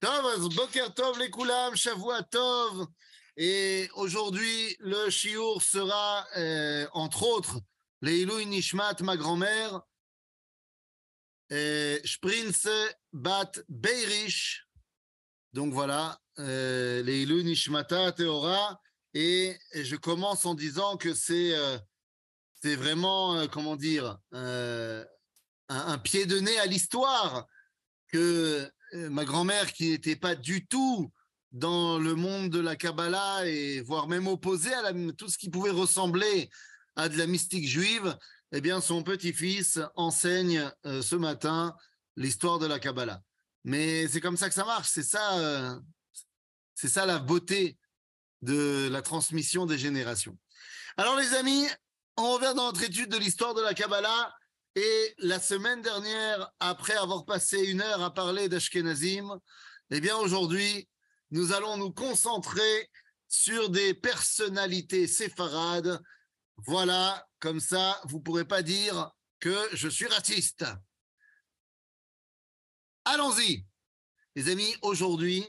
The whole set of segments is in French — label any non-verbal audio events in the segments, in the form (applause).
Tov, Boker Tov les Koulam, Tov. Et aujourd'hui, le shiur sera, euh, entre autres, Leilou Nishmat, ma grand-mère, euh, Sprinze Bat Beirish. Donc voilà, euh, Leilou Nishmata. Et je commence en disant que c'est euh, c'est vraiment, comment dire, un, un pied de nez à l'histoire que ma grand-mère, qui n'était pas du tout dans le monde de la Kabbalah et voire même opposée à tout ce qui pouvait ressembler à de la mystique juive, eh bien, son petit-fils enseigne euh, ce matin l'histoire de la Kabbalah. Mais c'est comme ça que ça marche. C'est ça, euh, c'est ça la beauté de la transmission des générations. Alors, les amis, on revient dans notre étude de l'histoire de la Kabbalah. Et la semaine dernière, après avoir passé une heure à parler d'Ashkenazim, eh bien aujourd'hui, nous allons nous concentrer sur des personnalités séfarades. Voilà, comme ça, vous pourrez pas dire que je suis raciste. Allons-y. Les amis, aujourd'hui,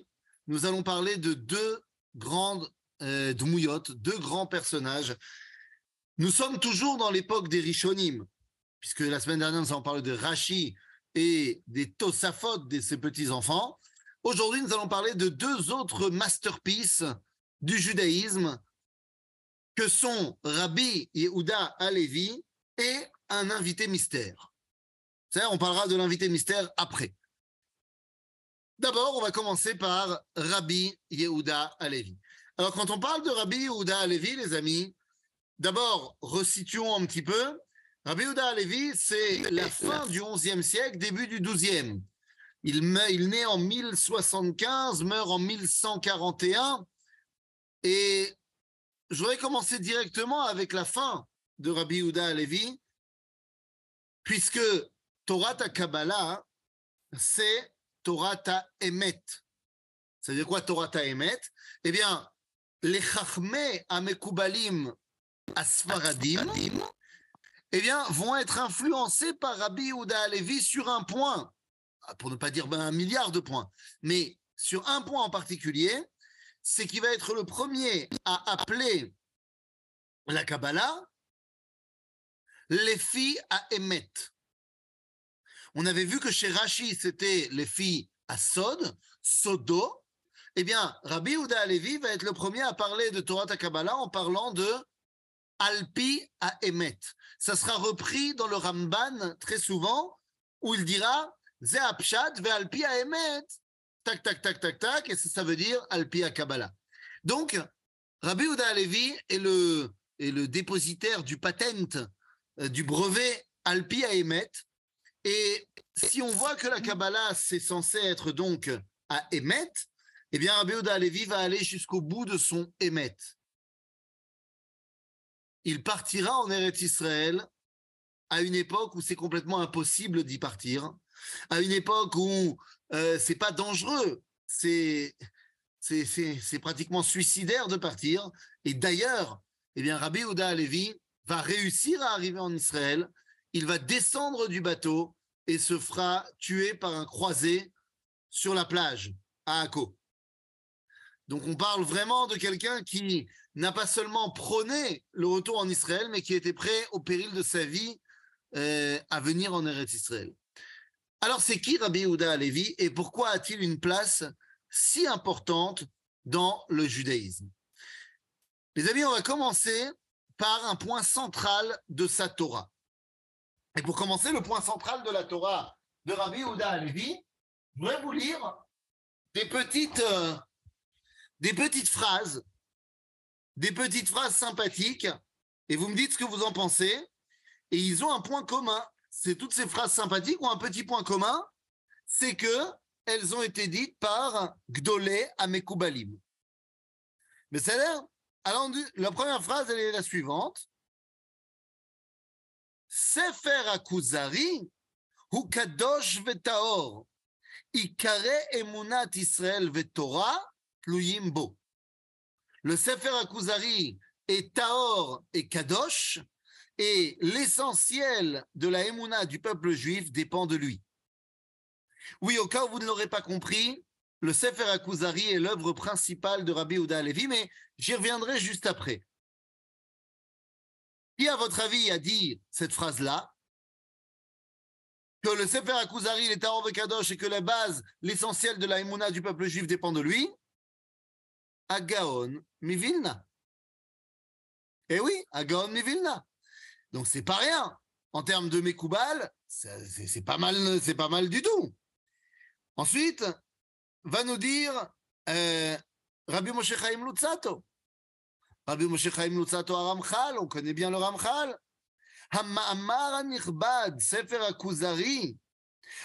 nous allons parler de deux grandes euh, deux grands personnages. Nous sommes toujours dans l'époque des Rishonim, puisque la semaine dernière, nous avons parlé de Rashi et des Tosafot de ses petits-enfants. Aujourd'hui, nous allons parler de deux autres masterpieces du judaïsme que sont Rabbi Yehuda Alevi et un invité mystère. On parlera de l'invité mystère après. D'abord, on va commencer par Rabbi Yehuda Alevi. Alors, quand on parle de Rabbi Yehuda Alevi, les amis, d'abord, resituons un petit peu. Rabbi Yehuda Alevi, c'est la fin du XIe siècle, début du XIIe. Il, meurt, il naît en 1075, meurt en 1141. Et je voudrais commencer directement avec la fin de Rabbi Yehuda Alevi, puisque Torah ta Kabbalah, c'est Torah ta Emet. Ça veut dire quoi Torah ta Emet? Eh bien, les Chachmé Amekubalim Asfaradim, eh bien, vont être influencés par Rabbi Yehuda Alevi sur un point, pour ne pas dire ben, un milliard de points, mais sur un point en particulier, c'est qu'il va être le premier à appeler la Kabbalah les filles à Emet. On avait vu que chez Rashi, c'était les filles à Sod, Sodo. Eh bien, Rabbi Yehuda Alevi va être le premier à parler de Torah Kabbalah en parlant de Alpi à Emet. Ça sera repris dans le Ramban très souvent, où il dira Ze ve Alpi à Emet. Tac, tac, tac, tac, tac, et ça, veut dire Alpi à Kabbalah. Donc, Rabbi Yehuda Alevi est le, dépositaire du patent, euh, du brevet Alpi à Emet. Et si on voit que la Kabbalah, c'est censé être donc à Emet, eh bien, Rabbi Yehuda Alevi va aller jusqu'au bout de son Emet il partira en Eretz Israël à une époque où c'est complètement impossible d'y partir, à une époque où euh, c'est pas dangereux, c'est pratiquement suicidaire de partir. Et d'ailleurs, eh bien Rabbi Yehuda Alevi va réussir à arriver en Israël. Il va descendre du bateau et se fera tuer par un croisé sur la plage à Akko. Donc on parle vraiment de quelqu'un qui n'a pas seulement prôné le retour en Israël, mais qui était prêt au péril de sa vie euh, à venir en Eretz Israël. Alors c'est qui Rabbi Yehuda Alevi et pourquoi a-t-il une place si importante dans le judaïsme? Les amis, on va commencer par un point central de sa Torah. Et pour commencer, le point central de la Torah de Rabbi Yehuda Alevi, je voudrais vous lire des petites... euh, des petites phrases, des petites phrases sympathiques, et vous me dites ce que vous en pensez. Et ils ont un point commun. C'est toutes ces phrases sympathiques ont un petit point commun, c'est que elles ont été dites par Gdolé Amekoubalim. Mais ça a l'air. La première phrase, elle est la suivante. Sefer Akuzari, hu kadosh vetaor, ikare emunat Israël vetorah, Le Sefer Akuzari est Taor et Kadosh, et l'essentiel de la Emouna du peuple juif dépend de lui. Oui, au cas où vous ne l'aurez pas compris, le Sefer Akuzari est l'œuvre principale de Rabbi Ouda Levi, mais j'y reviendrai juste après. Qui, à votre avis, a dit cette phrase-là? Que le Sefer Akuzari, est à Kadosh et que la base, l'essentiel de la du peuple juif dépend de lui? Agaon Mivilna. Eh oui, Agaon Mivilna. Donc c'est pas rien. En termes de Mekoubal, c'est pas mal, c'est pas mal du tout. Ensuite, va nous dire euh, Rabbi Moshe Chaim Lutzato. Rabbi Moshe Chaim Lutzato Ramchal, on connaît bien le Ramchal. המאמר הנכבד, ספר הכוזרי,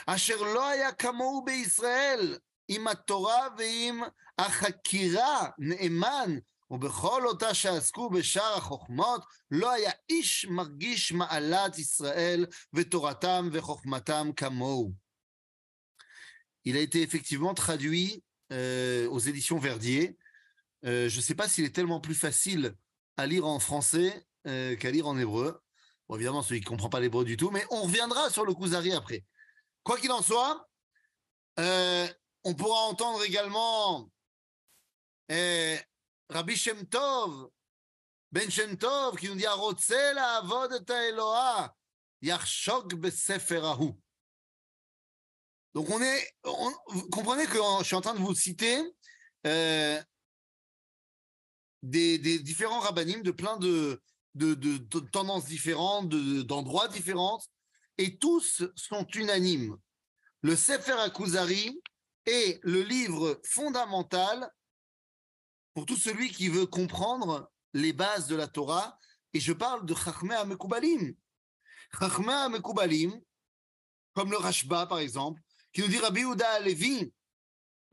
אשר לא היה כמוהו בישראל, עם התורה ועם החקירה נאמן, ובכל אותה שעסקו בשאר החוכמות, לא היה איש מרגיש מעלת ישראל ותורתם וחוכמתם כמוהו. Il a été effectivement traduit euh, aux éditions Verdier. Euh, je ne sais pas s'il est tellement plus facile à lire en français euh, qu'à lire en hébreu. Bon, évidemment, celui qui ne comprend pas l'hébreu du tout, mais on reviendra sur le Kuzari après. Quoi qu'il en soit, on pourra entendre également Rabbi Shem Tov, Ben Shem Tov, qui nous dit Arotzel avod et Eloah, yachshok beseferahu. Donc on est, vous comprenez que je suis en train de vous citer euh, des, différents rabbinim de plein de, de, tendances différentes, d'endroits différents, et tous sont unanimes. Le Sefer Akuzari est le livre fondamental pour tout celui qui veut comprendre les bases de la Torah, et je parle de Chachmei Amekubalim. Chachmei Amekubalim, comme le Rashba par exemple, qui nous dit Rabbi Yehuda Levi,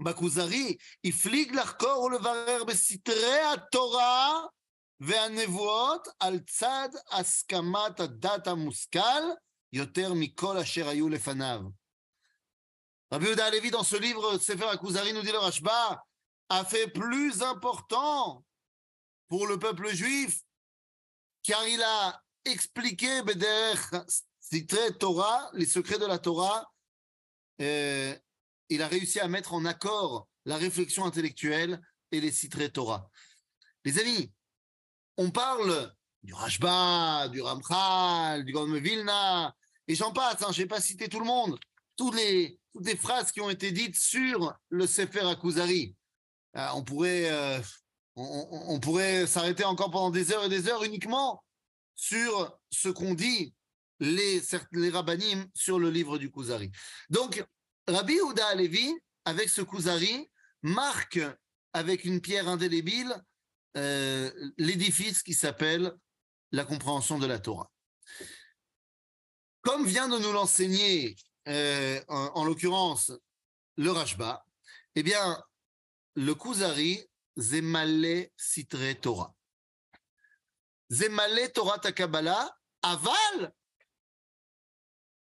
בכוזרי, הפליג לחקור ולברר בסתרי התורה והנבואות על צד הסכמת הדת המושכל יותר מכל אשר היו לפניו. Rabbi Yehuda Levi, dans ce livre, Sefer Akuzari, nous dit le Rashba, a fait plus important pour le peuple juif, car il a expliqué Sitre Torah, les secrets de la Torah, euh, il a réussi à mettre en accord la réflexion intellectuelle et les citrés Torah. Les amis, on parle du Rashba, du Ramchal, du Gaon Vilna, et j'en passe, hein, je n'ai pas cité tout le monde, toutes les, toutes les phrases qui ont été dites sur le Sefer Akuzari. Euh, on pourrait, euh, on, pourrait s'arrêter encore pendant des heures et des heures uniquement sur ce qu'on dit les, les rabbinim sur le livre du Kuzari. Donc, Rabbi Ouda Alevi, avec ce Kuzari, marque avec une pierre indélébile euh, l'édifice qui s'appelle la compréhension de la Torah. Comme vient de nous l'enseigner, euh, en, l'occurrence, le Rashba, eh bien, le Kuzari, Zemale Sitre Torah. Zemale Torah Takabala, aval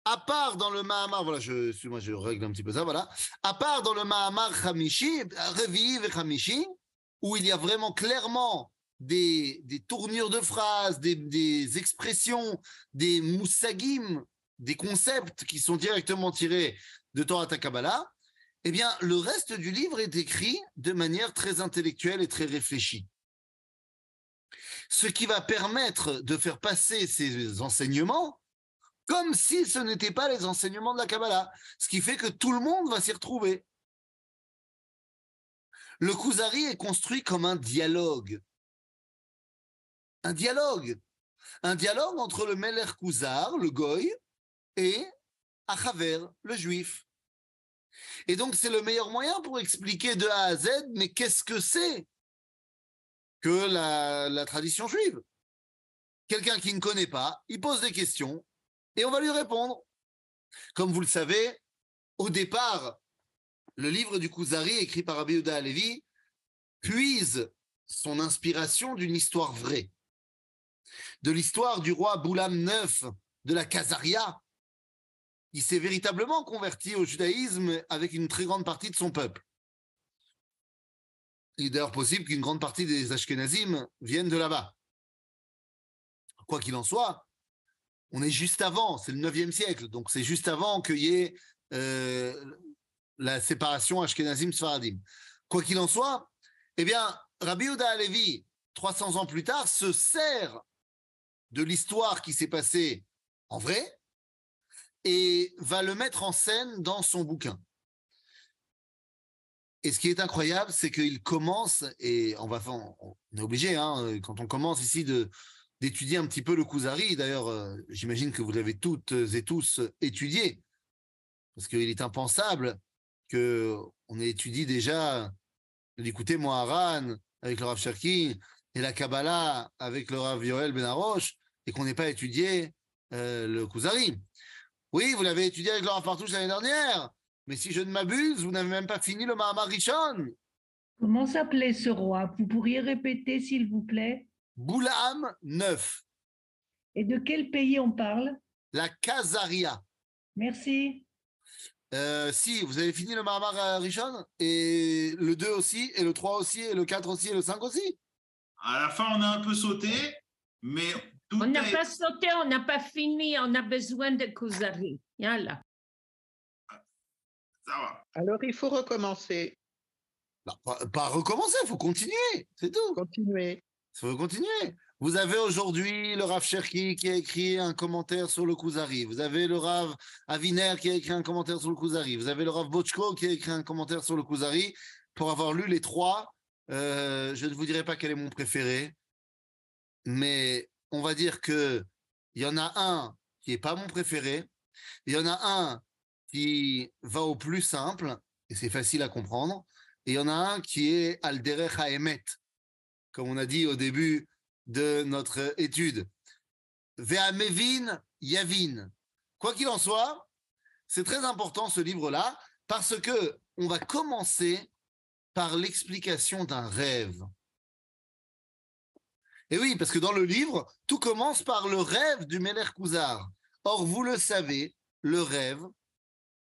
à part dans le Mahamar, voilà, je, moi je règle un petit peu ça, voilà, à part dans le Mahamar Hamishi, Reviv et où il y a vraiment clairement des, des tournures de phrases, des, des, expressions, des moussagim, des concepts qui sont directement tirés de Torah Takabala, eh bien, le reste du livre est écrit de manière très intellectuelle et très réfléchie. Ce qui va permettre de faire passer ces enseignements comme si ce n'étaient pas les enseignements de la Kabbalah, ce qui fait que tout le monde va s'y retrouver. Le Kuzari est construit comme un dialogue. Un dialogue. Un dialogue entre le Meler Kuzar, le Goy, et Achaver, le Juif. Et donc, c'est le meilleur moyen pour expliquer de A à Z, mais qu'est-ce que c'est que la, tradition juive? Quelqu'un qui ne connaît pas, il pose des questions, et on va lui répondre. Comme vous le savez, au départ, le livre du Kuzari, écrit par Rabbi Yehuda Alevi, puise son inspiration d'une histoire vraie. De l'histoire du roi Boulam IX de la Kazaria. Il s'est véritablement converti au judaïsme avec une très grande partie de son peuple. Il est d'ailleurs possible qu'une grande partie des Ashkenazim viennent de là-bas. Quoi qu'il en soit, on est juste avant, c'est le 9e siècle, donc c'est juste avant qu'il y ait euh, la séparation Ashkenazim-Sfaradim. Quoi qu'il en soit, eh bien, Rabbi Uda Alevi, 300 ans plus tard, se sert de l'histoire qui s'est passée en vrai et va le mettre en scène dans son bouquin. Et ce qui est incroyable, c'est qu'il commence, et on va est obligé, hein, quand on commence ici d'étudier un petit peu le Kuzari. D'ailleurs, euh, j'imagine que vous l'avez toutes et tous étudié, parce qu'il est impensable que on ait étudié déjà l'écouter Moharan avec le Rav Cherki et la Kabbalah avec le Rav Yoel Benaroche et qu'on n'ait pas étudié euh, le Kuzari. Oui, vous l'avez étudié avec Rav Partouche l'année dernière, mais si je ne m'abuse, vous n'avez même pas fini le Mahamar Rishon. Comment s'appelait ce roi? Vous pourriez répéter, s'il vous plaît? Boulam 9. Et de quel pays on parle? La Kazaria. Merci. Euh, si, vous avez fini le Mahamar Rishon Et le 2 aussi, et le 3 aussi, et le 4 aussi, et le 5 aussi À la fin, on a un peu sauté, mais tout On n'a est- pas sauté, on n'a pas fini, on a besoin de Kuzari. Yalla. Ça va. Alors, il faut recommencer, Non, pas, pas recommencer, il faut continuer, c'est tout. continuer. Il faut continuer. Vous avez aujourd'hui le Rav Cherki qui a écrit un commentaire sur le Kuzari. Vous avez le Rav Aviner qui a écrit un commentaire sur le Kuzari. Vous avez le Rav Bochko qui a écrit un commentaire sur le Kuzari. Pour avoir lu les trois, euh, je ne vous dirai pas quel est mon préféré, mais on va dire que il y en a un qui est pas mon préféré. Il y en a un qui va au plus simple et c'est facile à comprendre. Et il y en a un qui est Alderech Haemet, comme on a dit au début de notre étude. Ve'amevin Yavin. Quoi qu'il en soit, c'est très important ce livre-là parce que on va commencer par l'explication d'un rêve. Et oui, parce que dans le livre, tout commence par le rêve du Meler Kuzar. Or, vous le savez, le rêve,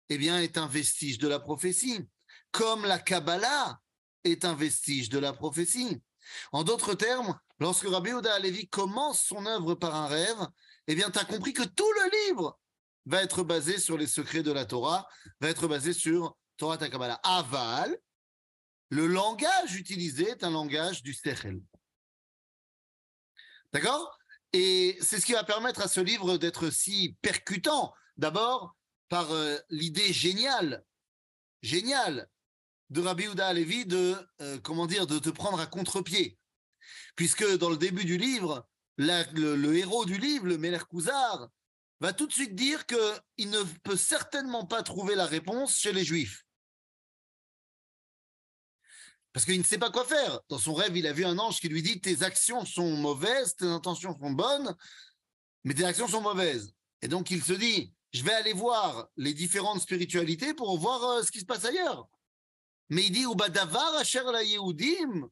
eh bien, est un vestige de la prophétie, comme la Kabbalah est un vestige de la prophétie. En d'autres termes, lorsque Rabbi Yehuda Alevi commence son œuvre par un rêve, eh bien, tu as compris que tout le livre va être basé sur les secrets de la Torah, va être basé sur Torah ta Kabbalah. Aval, le langage utilisé est un langage du Sechel. D'accord? Et c'est ce qui va permettre à ce livre d'être si percutant. D'abord, par euh, l'idée géniale, géniale de Rabbi Yehuda Alevi de, euh, comment dire, de te prendre à contre-pied. Puisque dans le début du livre, le, héros du livre, le Meler Kuzar, va tout de suite dire qu'il ne peut certainement pas trouver la réponse chez les Juifs. Parce qu'il ne sait pas quoi faire. Dans son rêve, il a vu un ange qui lui dit Tes actions sont mauvaises, tes intentions sont bonnes, mais tes actions sont mauvaises. Et donc il se dit Je vais aller voir les différentes spiritualités pour voir euh, ce qui se passe ailleurs. Mais il dit Ubadavar asher la Yehudim.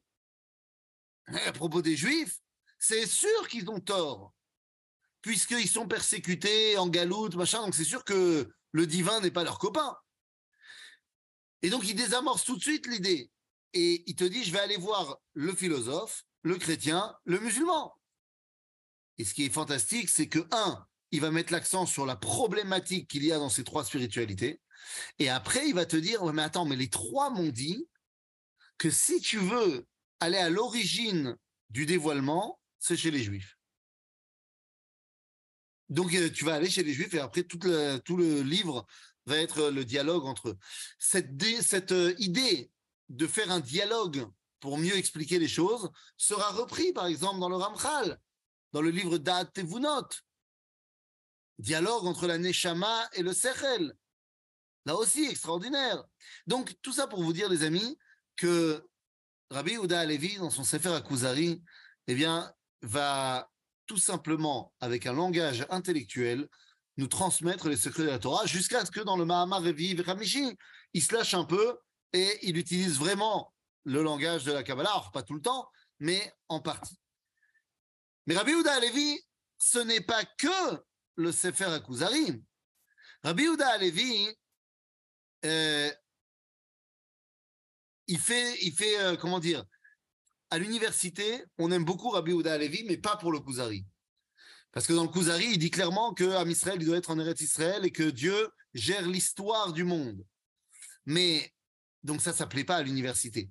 À propos des Juifs, c'est sûr qu'ils ont tort, puisqu'ils sont persécutés en galoute, machin, donc c'est sûr que le divin n'est pas leur copain. Et donc il désamorce tout de suite l'idée. Et il te dit, je vais aller voir le philosophe, le chrétien, le musulman. Et ce qui est fantastique, c'est que, un, il va mettre l'accent sur la problématique qu'il y a dans ces trois spiritualités. Et après, il va te dire, ouais, mais attends, mais les trois m'ont dit que si tu veux aller à l'origine du dévoilement, c'est chez les juifs. Donc, euh, tu vas aller chez les juifs et après, tout le, tout le livre va être le dialogue entre eux. Cette, cette euh, idée de faire un dialogue pour mieux expliquer les choses sera repris, par exemple, dans le Ramchal, dans le livre d'At Tevunot. Dialogue entre la Neshama et le Sechel. Là aussi, extraordinaire. Donc, tout ça pour vous dire, les amis, que Rabbi Yehuda Alevi, dans son Sefer Akuzari, eh bien, va tout simplement, avec un langage intellectuel, nous transmettre les secrets de la Torah, jusqu'à ce que dans le Mahamar Revi Ramishi, il se lâche un peu et il utilise vraiment le langage de la Kabbalah, pas tout le temps, mais en partie. Mais Rabbi Yehuda Alevi, ce n'est pas que le Sefer Akuzari. Rabbi Yehuda Alevi, euh, il fait, il fait euh, comment dire, à l'université, on aime beaucoup Rabbi Yehuda Alevi, mais pas pour le Kuzari. Parce que dans le Kuzari, il dit clairement que il doit être en Eretz Israël et que Dieu gère l'histoire du monde. Mais donc ça, ça plaît pas à l'université.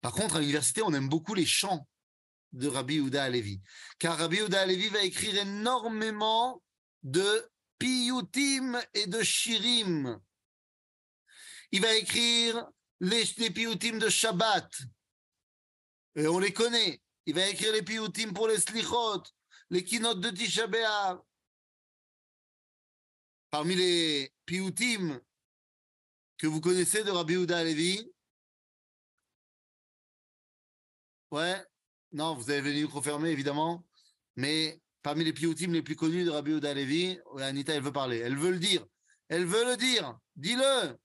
Par contre, à l'université, on aime beaucoup les chants de Rabbi Houda Alevi. Car Rabbi Houda Alevi va écrire énormément de piyutim et de shirim. Il va écrire les, les piyutim de Shabbat. Et on les connaît. Il va écrire les piyutim pour les slichot, les kinot de Tisha. Parmi les piyutim que vous connaissez de Rabbi Houda Alevi, ouais, non, vous avez micro fermé, évidemment, mais parmi les piyutim les plus connus de Rabbi Houda ouais, Anita, elle veut parler, elle veut le dire, elle veut le dire, dis-le.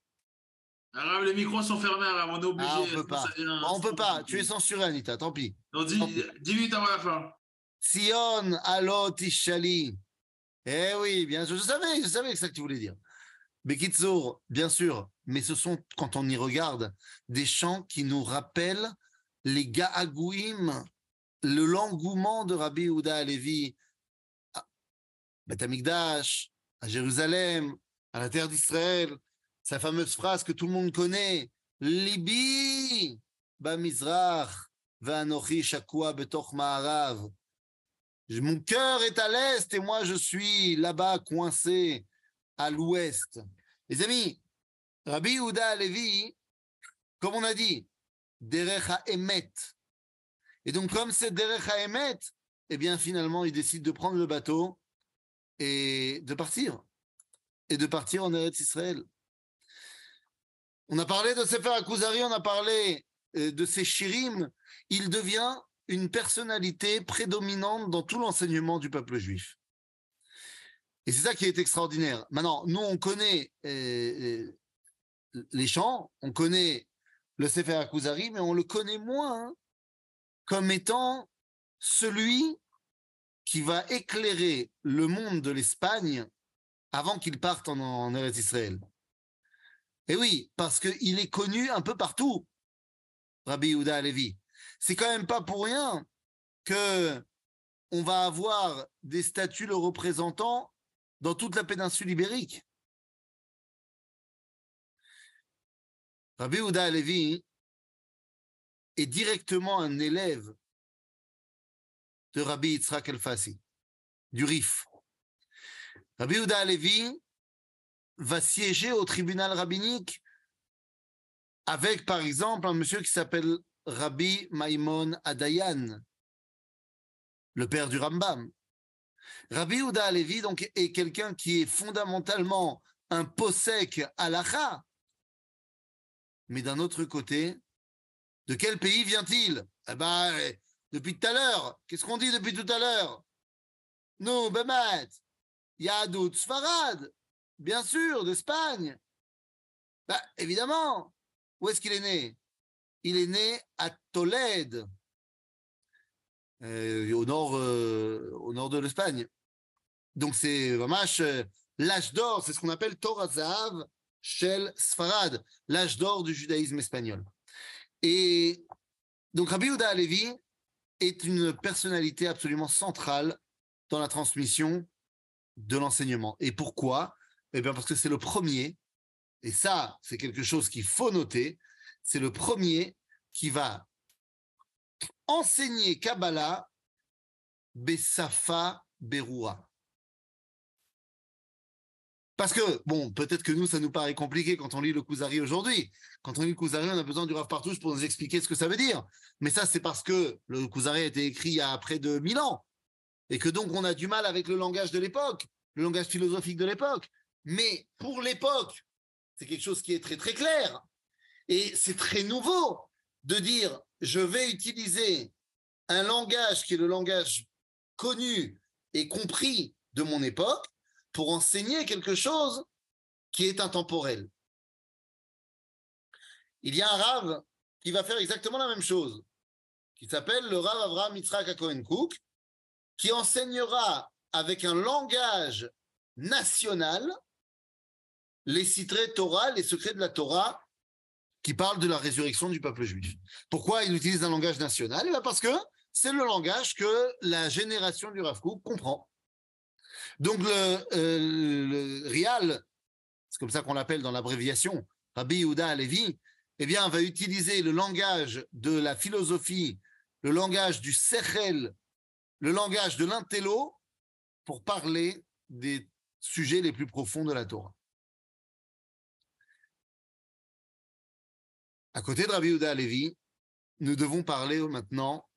Arabe, les micros sont fermés, Arabe, on est obligé. Ah, on peut pas. On peut pas, tu es censuré, Anita, tant pis. Non, dix, dix minutes avant la fin. Sion alot ishali. Eh oui, bien sûr, je savais, je savais que c'est ça que tu voulais dire. Bekitsour, bien sûr, mais ce sont, quand on y regarde, des chants qui nous rappellent les Ga'agouim, le l'engouement de Rabbi Houda Alevi à Amikdash, à Jérusalem, à la terre d'Israël, sa fameuse phrase que tout le monde connaît, Libi, Bamizrach, Vanochi Shakua Betoch Ma'arav. Mon cœur est à l'est et moi je suis là-bas coincé à l'ouest. Les amis, Rabbi Houda Alevi, comme on a dit, Derech Emet. Et donc, comme c'est Derech Emet, eh bien, finalement, il décide de prendre le bateau et de partir. Et de partir en Eretz Israël. On a parlé de Sefer Akuzari, on a parlé euh, de ses shirim. Il devient une personnalité prédominante dans tout l'enseignement du peuple juif. Et c'est ça qui est extraordinaire. Maintenant, nous, on connaît euh, les chants, on connaît le Sefer Akuzari, mais on le connaît moins comme étant celui qui va éclairer le monde de l'Espagne avant qu'il parte en, en Eretz Israël. Et oui, parce qu'il est connu un peu partout, Rabbi Yehuda Alevi. C'est quand même pas pour rien que on va avoir des statues le représentant dans toute la péninsule ibérique. Rabbi Yehuda Alevi est directement un élève de Rabbi Yitzhak El-Fassi, du RIF. Rabbi Yehuda Alevi va siéger au tribunal rabbinique avec, par exemple, un monsieur qui s'appelle Rabbi Maimon Adayan, le père du Rambam. Rabbi Yehuda Alevi est quelqu'un qui est fondamentalement un posek halacha. Mais d'un autre côté, de quel pays vient-il? Eh ben, euh, depuis tout à l'heure, qu'est-ce qu'on dit depuis tout à l'heure? Nous, Bemet, Yadout Sfarad, bien sûr, d'Espagne. Bah, évidemment. Où est-ce qu'il est né? Il est né à Tolède, au, nord, euh, au nord de l'Espagne. Donc c'est vraiment euh, l'âge d'or, c'est ce qu'on appelle Torah Shel Sfarad, l'âge d'or du judaïsme espagnol. Et donc Rabbi Yehuda Alevi est une personnalité absolument centrale dans la transmission de l'enseignement. Et pourquoi? Eh bien parce que c'est le premier, et ça c'est quelque chose qu'il faut noter, c'est le premier qui va enseigner Kabbalah Besafa Beroua. Parce que, bon, peut-être que nous, ça nous paraît compliqué quand on lit le Kuzari aujourd'hui. Quand on lit le Kuzari, on a besoin du Rav Partouche pour nous expliquer ce que ça veut dire. Mais ça, c'est parce que le Kuzari a été écrit il y a près de 1000 ans. Et que donc, on a du mal avec le langage de l'époque, le langage philosophique de l'époque. Mais pour l'époque, c'est quelque chose qui est très, très clair. Et c'est très nouveau de dire, je vais utiliser un langage qui est le langage connu et compris de mon époque pour enseigner quelque chose qui est intemporel. Il y a un rave qui va faire exactement la même chose, qui s'appelle le rave Avraham Yitzhak Cohen Cook, qui enseignera avec un langage national les citrés Torah, les secrets de la Torah, qui parlent de la résurrection du peuple juif. Pourquoi il utilise un langage national? Eh bien Parce que c'est le langage que la génération du Rav comprend. Donc le, euh, le RIAL, c'est comme ça qu'on l'appelle dans l'abréviation, Rabbi Yehuda Alevi, eh bien, va utiliser le langage de la philosophie, le langage du sechel, le langage de l'intello pour parler des sujets les plus profonds de la Torah. À côté de Rabbi Yehuda Alevi, nous devons parler maintenant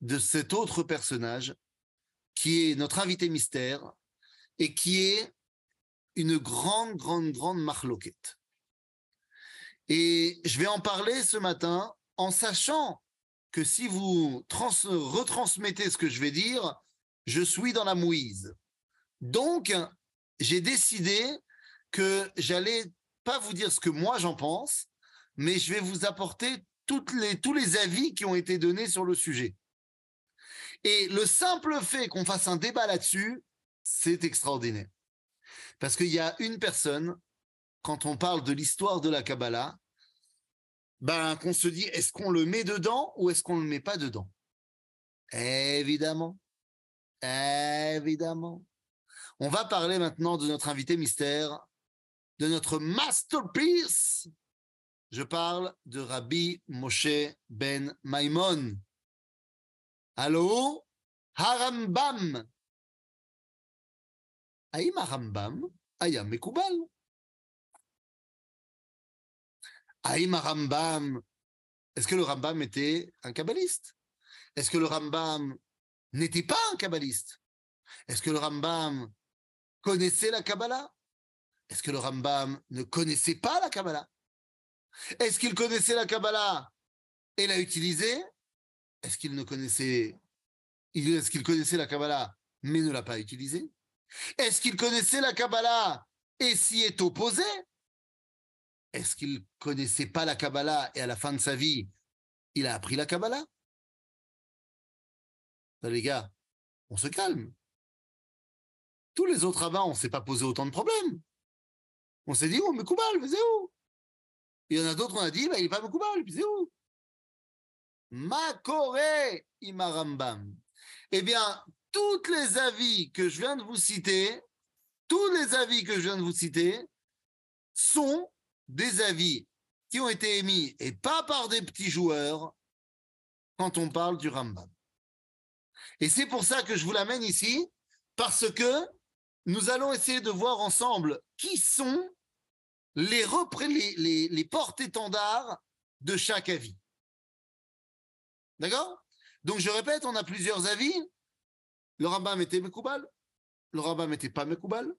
de cet autre personnage qui est notre invité mystère et qui est une grande, grande, grande marloquette. Et je vais en parler ce matin en sachant que si vous retransmettez ce que je vais dire, je suis dans la mouise. Donc, j'ai décidé que j'allais pas vous dire ce que moi j'en pense, mais je vais vous apporter les, tous les avis qui ont été donnés sur le sujet. Et le simple fait qu'on fasse un débat là-dessus, c'est extraordinaire. Parce qu'il y a une personne, quand on parle de l'histoire de la Kabbalah, ben, qu'on se dit, est-ce qu'on le met dedans ou est-ce qu'on ne le met pas dedans? Évidemment. Évidemment. On va parler maintenant de notre invité mystère, de notre masterpiece. Je parle de Rabbi Moshe Ben Maimon. Allô? Harambam. Aïm Harambam, Ayam Mekubal. Aïm Rambam, est-ce que le Rambam était un kabbaliste? Est-ce que le Rambam n'était pas un kabbaliste? Est-ce que le Rambam connaissait la Kabbalah? Est-ce que le Rambam ne connaissait pas la Kabbalah? Est-ce qu'il connaissait la Kabbalah? Et l'a utilisée Est-ce qu'il ne connaissait qu'il connaissait la Kabbalah mais ne l'a pas utilisée Est-ce qu'il connaissait la Kabbalah et s'y est opposé? Est-ce qu'il connaissait pas la Kabbalah et à la fin de sa vie, il a appris la Kabbalah? Les gars, on se calme. Tous les autres avant, on s'est pas posé autant de problèmes. On s'est dit, oh, mais Koubal, c'est où? Il y en a d'autres, on a dit, bah, il n'est pas Mekoubal, puis c'est où? Makore Imarambam. Eh bien, tous les avis que je viens de vous citer, tous les avis que je viens de vous citer, sont des avis qui ont été émis et pas par des petits joueurs quand on parle du Rambam. Et c'est pour ça que je vous l'amène ici, parce que nous allons essayer de voir ensemble qui sont les, porte-étendards de chaque avis. D'accord? Donc je répète, on a plusieurs avis. Le Rambam était Mekoubal, le Rambam n'était pas Mekoubal,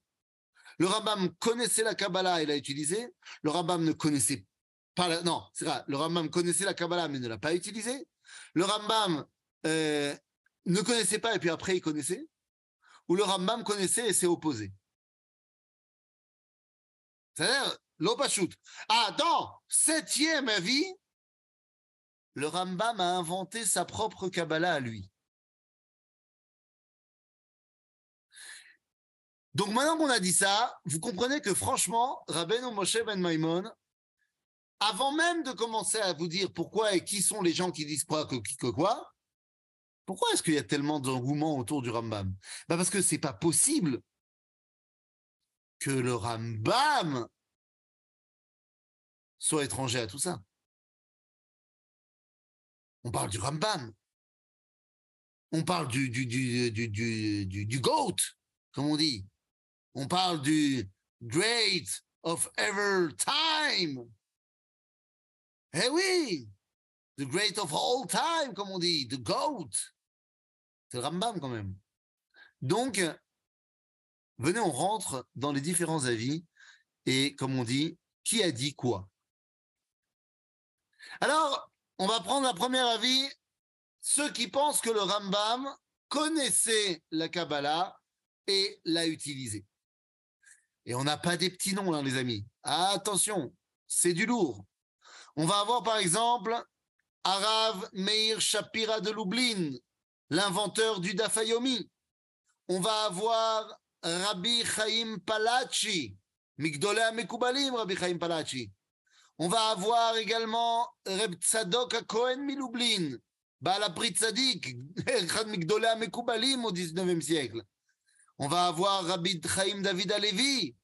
le Rambam connaissait la Kabbalah et l'a utilisée. Le Rambam ne connaissait pas la... Non, c'est vrai. Le Rambam connaissait la Kabbalah mais ne l'a pas utilisée. Le Rambam euh, ne connaissait pas et puis après il connaissait. Ou le Rambam connaissait et s'est opposé. C'est-à-dire, l'opachut. Ah, dans septième avis, le Rambam a inventé sa propre Kabbalah à lui. Donc maintenant qu'on a dit ça, vous comprenez que franchement, Rabbeinu Moshe Ben Maimon, avant même de commencer à vous dire pourquoi et qui sont les gens qui disent quoi que, que quoi, pourquoi est-ce qu'il y a tellement d'engouement autour du Rambam? Bah Parce que c'est pas possible que le Rambam soit étranger à tout ça. On parle du Rambam. On parle du, du, GOAT, comme on dit. On parle du great of ever time. Eh oui, the great of all time, comme on dit, the goat. C'est le Rambam quand même. Donc, venez, on rentre dans les différents avis et, comme on dit, qui a dit quoi? Alors, on va prendre la première avis, ceux qui pensent que le Rambam connaissait la Kabbalah et l'a utilisée. Et on n'a pas des petits noms, là, les amis. attention, c'est du lourd. On va avoir, par exemple, Arav Meir Shapira de Lublin, l'inventeur du Dafayomi. On va avoir Rabbi Chaim Palachi, Migdolea Mekubalim, Rabbi Chaim Palachi. On va avoir également Reb Tzadok Cohen Milublin, Baal Tzadik, (laughs) Migdolea Mekubalim au 19e siècle. On va avoir Rabbi Chaim David Alevi,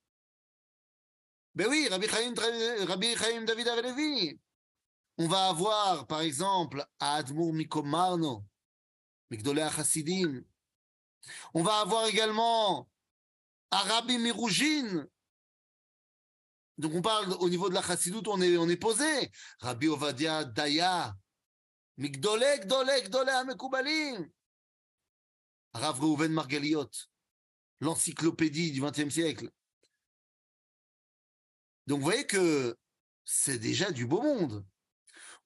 Ben oui, Rabbi Chaim, Rabbi Chaim David Avelevi. On va avoir, par exemple, Admour Mikomarno, Migdolé Chassidim. On va avoir également à Rabbi Miroujin. Donc on parle au niveau de la Chassidoute, on est, on est posé. Rabbi Ovadia Daya, Migdolé, Gdolé, Gdolé Amekoubalim. Rav Reuven Margaliot, l'encyclopédie du XXe siècle. Donc vous voyez que c'est déjà du beau monde.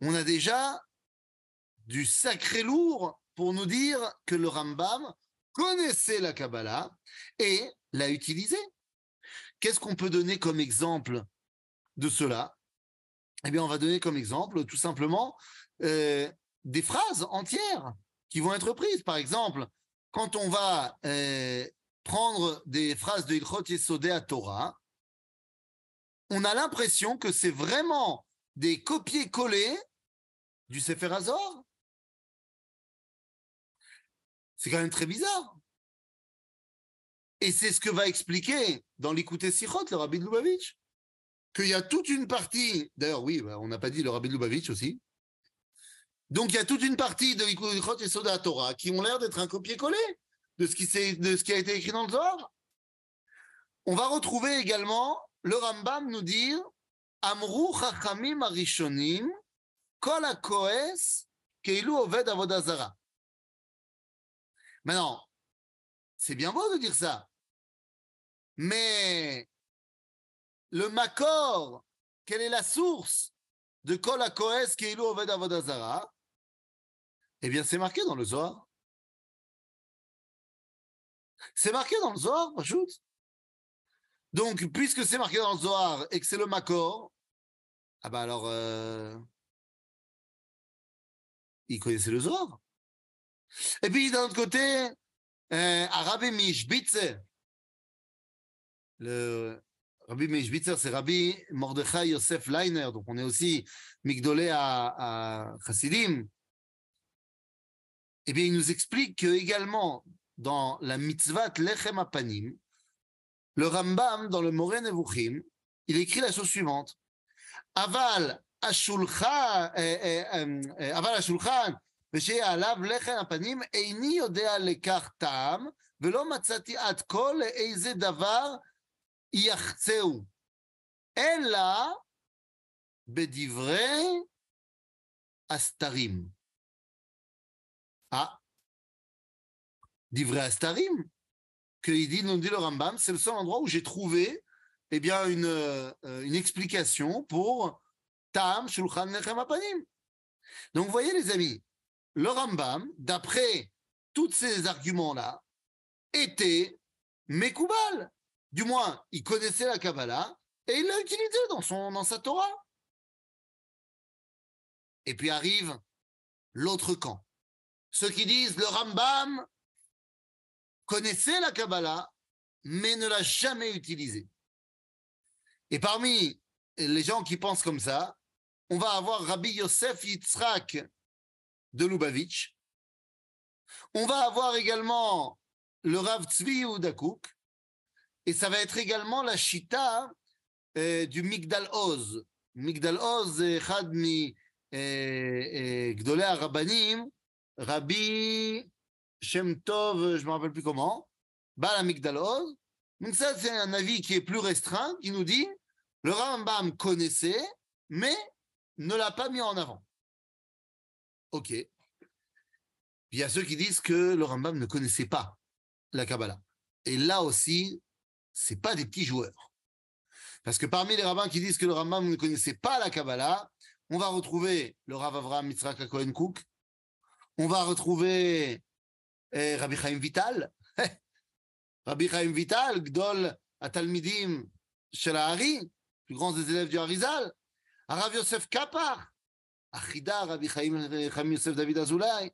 On a déjà du sacré lourd pour nous dire que le Rambam connaissait la Kabbalah et l'a utilisée. Qu'est-ce qu'on peut donner comme exemple de cela? Eh bien, on va donner comme exemple tout simplement euh, des phrases entières qui vont être prises. Par exemple, quand on va euh, prendre des phrases de Ilchot Yesodé à Torah, on a l'impression que c'est vraiment des copier-coller du Sefer Hazor. C'est quand même très bizarre. Et c'est ce que va expliquer dans l'écouter Sichot, le Rabbi de Lubavitch, qu'il y a toute une partie, d'ailleurs oui, bah, on n'a pas dit le Rabbi Lubavitch aussi, donc il y a toute une partie de l'écoute Sichot et Soda Torah qui ont l'air d'être un copier-coller de, ce qui de ce qui a été écrit dans le Zohar. On va retrouver également le Rambam nous dire Amru Chachamim Arishonim Kol HaKoes Keilu Oved Avodazara. Maintenant, c'est bien beau de dire ça, mais le Makor, quelle est la source de Kol HaKoes Keilu Oved Avodazara Eh bien, c'est marqué dans le Zohar. C'est marqué dans le Zohar, ajoute. Donc, puisque c'est marqué dans le Zohar et que c'est le Makor, ah ben alors, euh, il connaissait le Zohar. Et puis, d'un autre côté, euh, à Rabbi Mishbitzer, le Rabbi Mishbitzer, c'est Rabbi Mordechai Yosef Leiner, donc on est aussi Migdolé à, à Chassidim. Eh bien, il nous explique que également dans la mitzvah Lechem Apanim, le Rambam, dans le Moré Nevuchim, il écrit la chose suivante. Aval השולחן, אבל השולחן, ושיהיה עליו לחם הפנים, איני יודע לכך טעם, ולא מצאתי עד כה לאיזה דבר יחצהו, אלא בדברי הסתרים. אה, דברי הסתרים, que il dit, nous dit le Rambam, c'est le seul endroit où j'ai trouvé eh bien, une, euh, une explication pour Tam Shulchan Nechem Apanim. Donc, vous voyez, les amis, le Rambam, d'après tous ces arguments-là, était Mekoubal. Du moins, il connaissait la Kabbalah et il l'a utilisé dans, dans sa Torah. Et puis arrive l'autre camp. Ceux qui disent le Rambam connaissait la Kabbalah, mais ne l'a jamais utilisée. Et parmi les gens qui pensent comme ça, on va avoir Rabbi Yosef Yitzhak de Lubavitch. On va avoir également le Rav Tzvi. Et ça va être également la Shita euh, du Migdal Oz. Migdal Oz, Chad mi Gdolé Rabbanim, Rabbi Shem Tov, je ne me rappelle plus comment, Bala Migdal Oz. Donc ça, c'est un avis qui est plus restreint, qui nous dit, le Rambam connaissait, mais ne l'a pas mis en avant. Ok. Il y a ceux qui disent que le Rambam ne connaissait pas la Kabbalah. Et là aussi, c'est pas des petits joueurs. Parce que parmi les rabbins qui disent que le Rambam ne connaissait pas la Kabbalah, on va retrouver le Rav Avram Mitzrak Cohen Cook, on va retrouver eh, Rabbi Chaim Vital, (laughs) Rabbi Chaim Vital, Gdol Atalmidim Shel Hari, plus grand des élèves du Harizal, Rav Yosef Kapar, Achida, Rabbi Chaim, Chaim Yosef David Azoulay.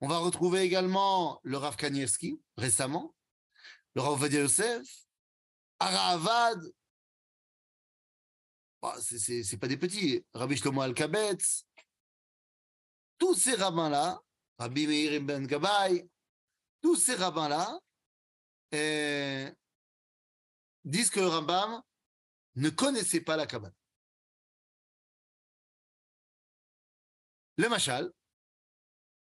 On va retrouver également le Rav Kanievski, récemment, le Rav Vadia Yosef, Ara Avad, oh, c'est pas des petits, Rabbi Shlomo Al-Kabetz, tous ces rabbins-là, Rabbi Meir Ben Gabay, tous ces rabbins-là, eh, disent que le Rambam ne connaissaient pas la Kabbalah. Le Machal,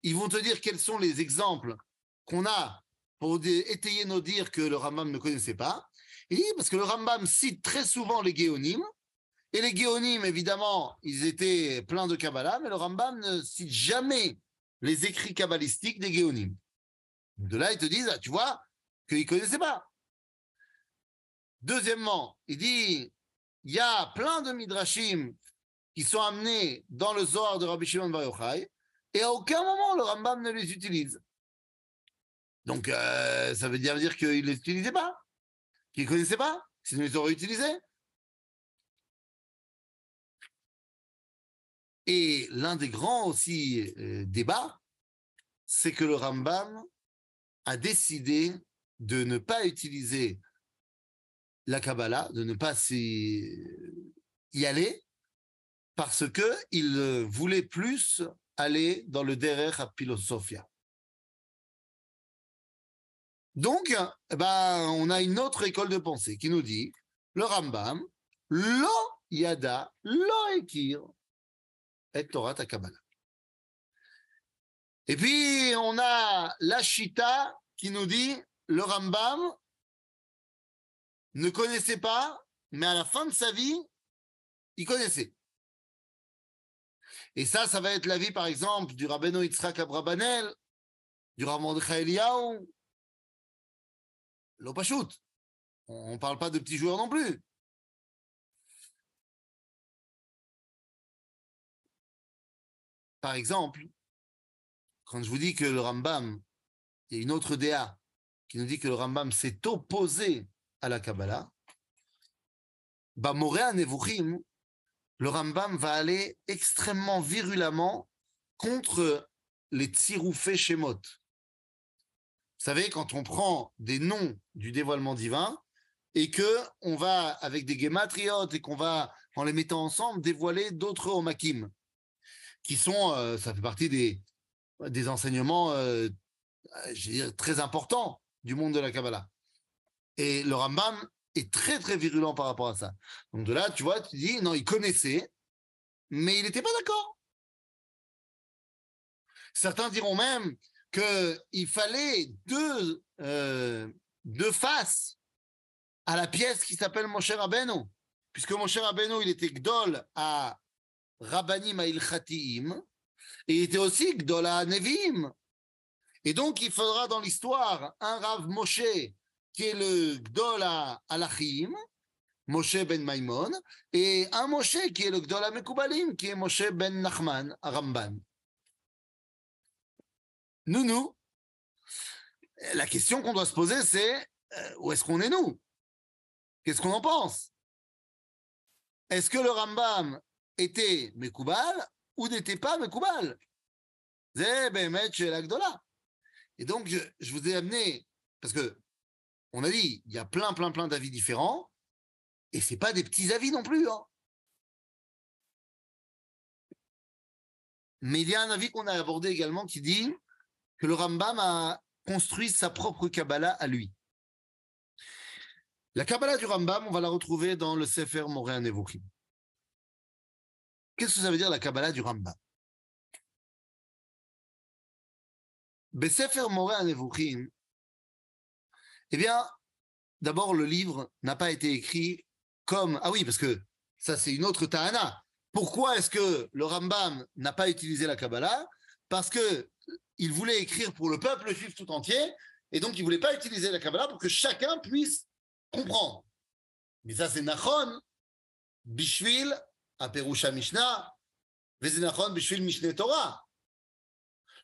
ils vont te dire quels sont les exemples qu'on a pour étayer nos dires que le Rambam ne connaissait pas. Et parce que le Rambam cite très souvent les Géonim, et les Géonim, évidemment, ils étaient pleins de Kabbalah, mais le Rambam ne cite jamais les écrits kabbalistiques des Géonim. De là, ils te disent, ah, tu vois, qu'ils ne connaissaient pas. Deuxièmement, il dit, il y a plein de Midrashim qui sont amenés dans le Zohar de Rabbi Shimon Bar Yochai, et à aucun moment le Rambam ne les utilise. Donc, euh, ça veut dire, dire qu'il ne les utilisait pas, qu'il ne connaissait pas, sinon ils auraient utilisé. Et l'un des grands aussi euh, débats, c'est que le Rambam a décidé de ne pas utiliser la Kabbalah, de ne pas s'y- y aller, parce que il euh, voulait plus aller dans le Derer à Philosophia. Donc, eh ben, on a une autre école de pensée qui nous dit, le Rambam, lo yada, lo ekir, et Torah Kabbalah. Et puis, on a la Shita qui nous dit, le Rambam ne connaissait pas, mais à la fin de sa vie, il connaissait. Et ça, ça va être l'avis, par exemple, du Rabbeinu Yitzhak Abrabanel, du Rav Mordechai L'Opachut. On ne parle pas de petits joueurs non plus. Par exemple, quand je vous dis que le Rambam, il y a une autre DA qui nous dit que le Rambam s'est opposé à la Kabbalah, bah, Moréa Nevuchim, le Rambam va aller extrêmement virulemment contre les Tsiroufé Shemot. Vous savez, quand on prend des noms du dévoilement divin et que on va, avec des gématriotes et qu'on va, en les mettant ensemble, dévoiler d'autres Omakim, qui sont, euh, ça fait partie des, des enseignements, euh, je veux dire, très importants du monde de la Kabbalah. Et le Rambam est très, très virulent par rapport à ça. Donc de là, tu vois, tu dis, non, il connaissait, mais il n'était pas d'accord. Certains diront même qu'il fallait deux, euh, deux faces à la pièce qui s'appelle Moshe Rabbeinu. Puisque Moshe Rabbeinu, il était Gdol à Rabbanim à Ilchatiim, et il était aussi Gdol à Nevim. Et donc, il faudra dans l'histoire un Rav Moshe qui est le Gdol à Alachim, Moshe ben Maimon, et un Moshe qui est le Gdol à Mekubalim, qui est Moshe ben Nachman à Ramban. Nous, nous, la question qu'on doit se poser, c'est euh, où est-ce qu'on est nous? Qu'est-ce qu'on en pense? Est-ce que le Rambam était Mekubal ou n'était pas Gdola. Et donc, je, je vous ai amené, parce que on a dit, il y a plein, plein, plein d'avis différents, et c'est pas des petits avis non plus. hein. Mais il y a un avis qu'on a abordé également qui dit que le Rambam a construit sa propre Kabbalah à lui. La Kabbalah du Rambam, on va la retrouver dans le Sefer Moré Nevuchim. Qu'est-ce que ça veut dire la Kabbalah du Rambam? Sefer Moré Nevuchim, eh bien, d'abord, le livre n'a pas été écrit comme. Ah oui, parce que ça, c'est une autre Tahana. Pourquoi est-ce que le Rambam n'a pas utilisé la Kabbalah? Parce que il voulait écrire pour le peuple juif tout entier, et donc il ne voulait pas utiliser la Kabbalah pour que chacun puisse comprendre. Mais ça, c'est Nachon, Bishvil, Aperusha Mishnah, Vezinachon, Bishvil Mishneh Torah.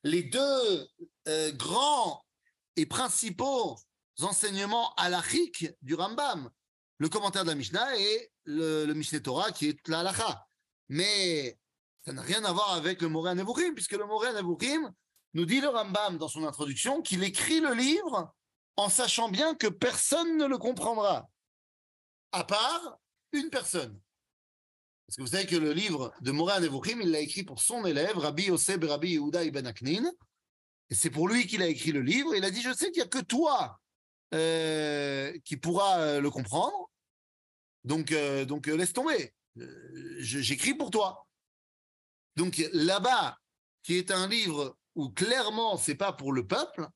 Les deux euh, grands et principaux enseignements halachiques du Rambam, le commentaire de la Mishnah et le, le Torah qui est la halacha. Mais ça n'a rien à voir avec le Moré Nevuchim, puisque le Moré Nevuchim nous dit le Rambam dans son introduction qu'il écrit le livre en sachant bien que personne ne le comprendra, à part une personne. Parce que vous savez que le livre de Moré Nevuchim, il l'a écrit pour son élève, Rabbi Yosef Rabbi Yehuda Ibn Aknin, et c'est pour lui qu'il a écrit le livre. Il a dit, je sais qu'il n'y a que toi euh, qui pourra euh, le comprendre. Donc, euh, donc laisse tomber. J'écris pour toi. Donc là-bas, qui est un livre où clairement c'est pas pour le peuple,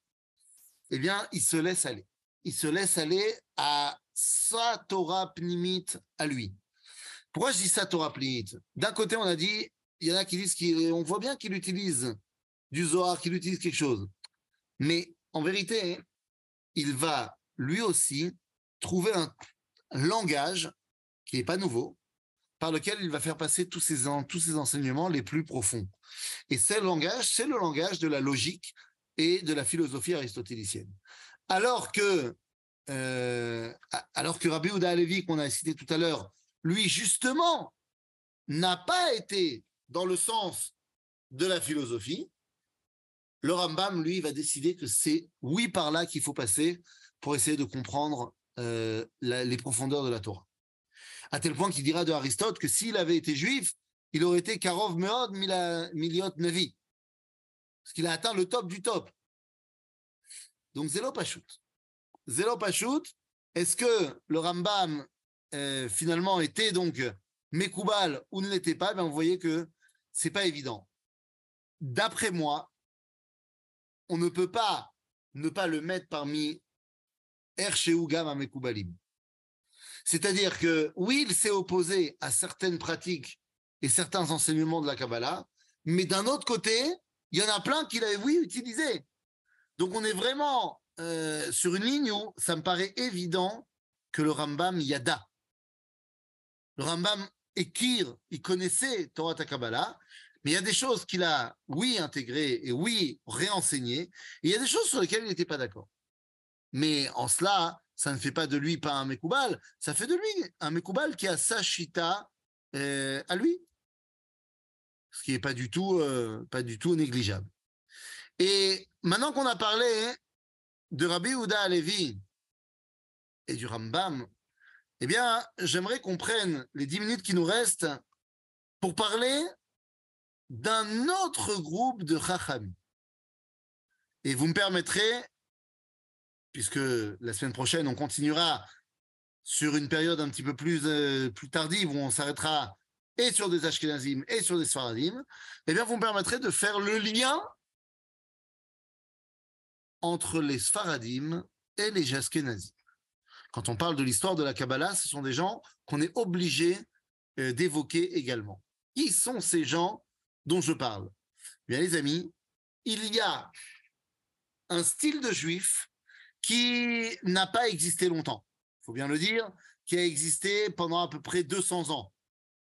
eh bien, il se laisse aller. Il se laisse aller à sa Torah à lui. Pourquoi je dis sa Torah D'un côté, on a dit, il y en a qui disent qu'on voit bien qu'il utilise du Zohar, qu'il utilise quelque chose. Mais en vérité, il va lui aussi trouver un langage qui n'est pas nouveau, par lequel il va faire passer tous ses, enseignements les plus profonds. Et ce langage, c'est le langage de la logique et de la philosophie aristotélicienne. Alors que, euh, alors que Rabbi Houda Alevi, qu'on a cité tout à l'heure, lui, justement, n'a pas été dans le sens de la philosophie, le Rambam, lui, va décider que c'est oui par là qu'il faut passer pour essayer de comprendre euh, les profondeurs de la Torah. À tel point qu'il dira de Aristote que s'il avait été juif, il aurait été Karov Meod Miliot Navi. Parce qu'il a atteint le top du top. Donc Zélo Pachout. Zélo Pachout, est-ce que le Rambam euh, finalement était donc Mekoubal ou ne l'était pas? Ben, Vous voyez que c'est pas évident. D'après moi, on ne peut pas ne pas le mettre parmi Ersheu Gam Mekoubalim. C'est-à-dire que oui, il s'est opposé à certaines pratiques et certains enseignements de la Kabbalah, mais d'un autre côté, il y en a plein qu'il avait, oui, utilisé. Donc on est vraiment euh, sur une ligne où ça me paraît évident que le Rambam Yada. Le Rambam Ekir, il connaissait Torah Kabbalah, mais il y a des choses qu'il a, oui, intégrées et oui, réenseignées, et il y a des choses sur lesquelles il n'était pas d'accord. Mais en cela, ça ne fait pas de lui pas un Mekoubal, ça fait de lui un Mekoubal qui a sa chita euh, à lui. Ce qui n'est pas du tout, euh, pas du tout négligeable. Et maintenant qu'on a parlé de Rabbi Houda Alevi et du Rambam, eh bien, j'aimerais qu'on prenne les dix minutes qui nous restent pour parler d'un autre groupe de Chacham. Et vous me permettrez, puisque la semaine prochaine, on continuera sur une période un petit peu plus, euh, plus tardive où on s'arrêtera et sur des Ashkenazim et sur des Sfaradim, eh bien, vous me permettrez de faire le lien entre les Sfaradim et les Ashkenazim. Quand on parle de l'histoire de la Kabbalah, ce sont des gens qu'on est obligé euh, d'évoquer également. Qui sont ces gens dont je parle? Bien, les amis, il y a un style de juif qui n'a pas existé longtemps, faut bien le dire, qui a existé pendant à peu près 200 ans.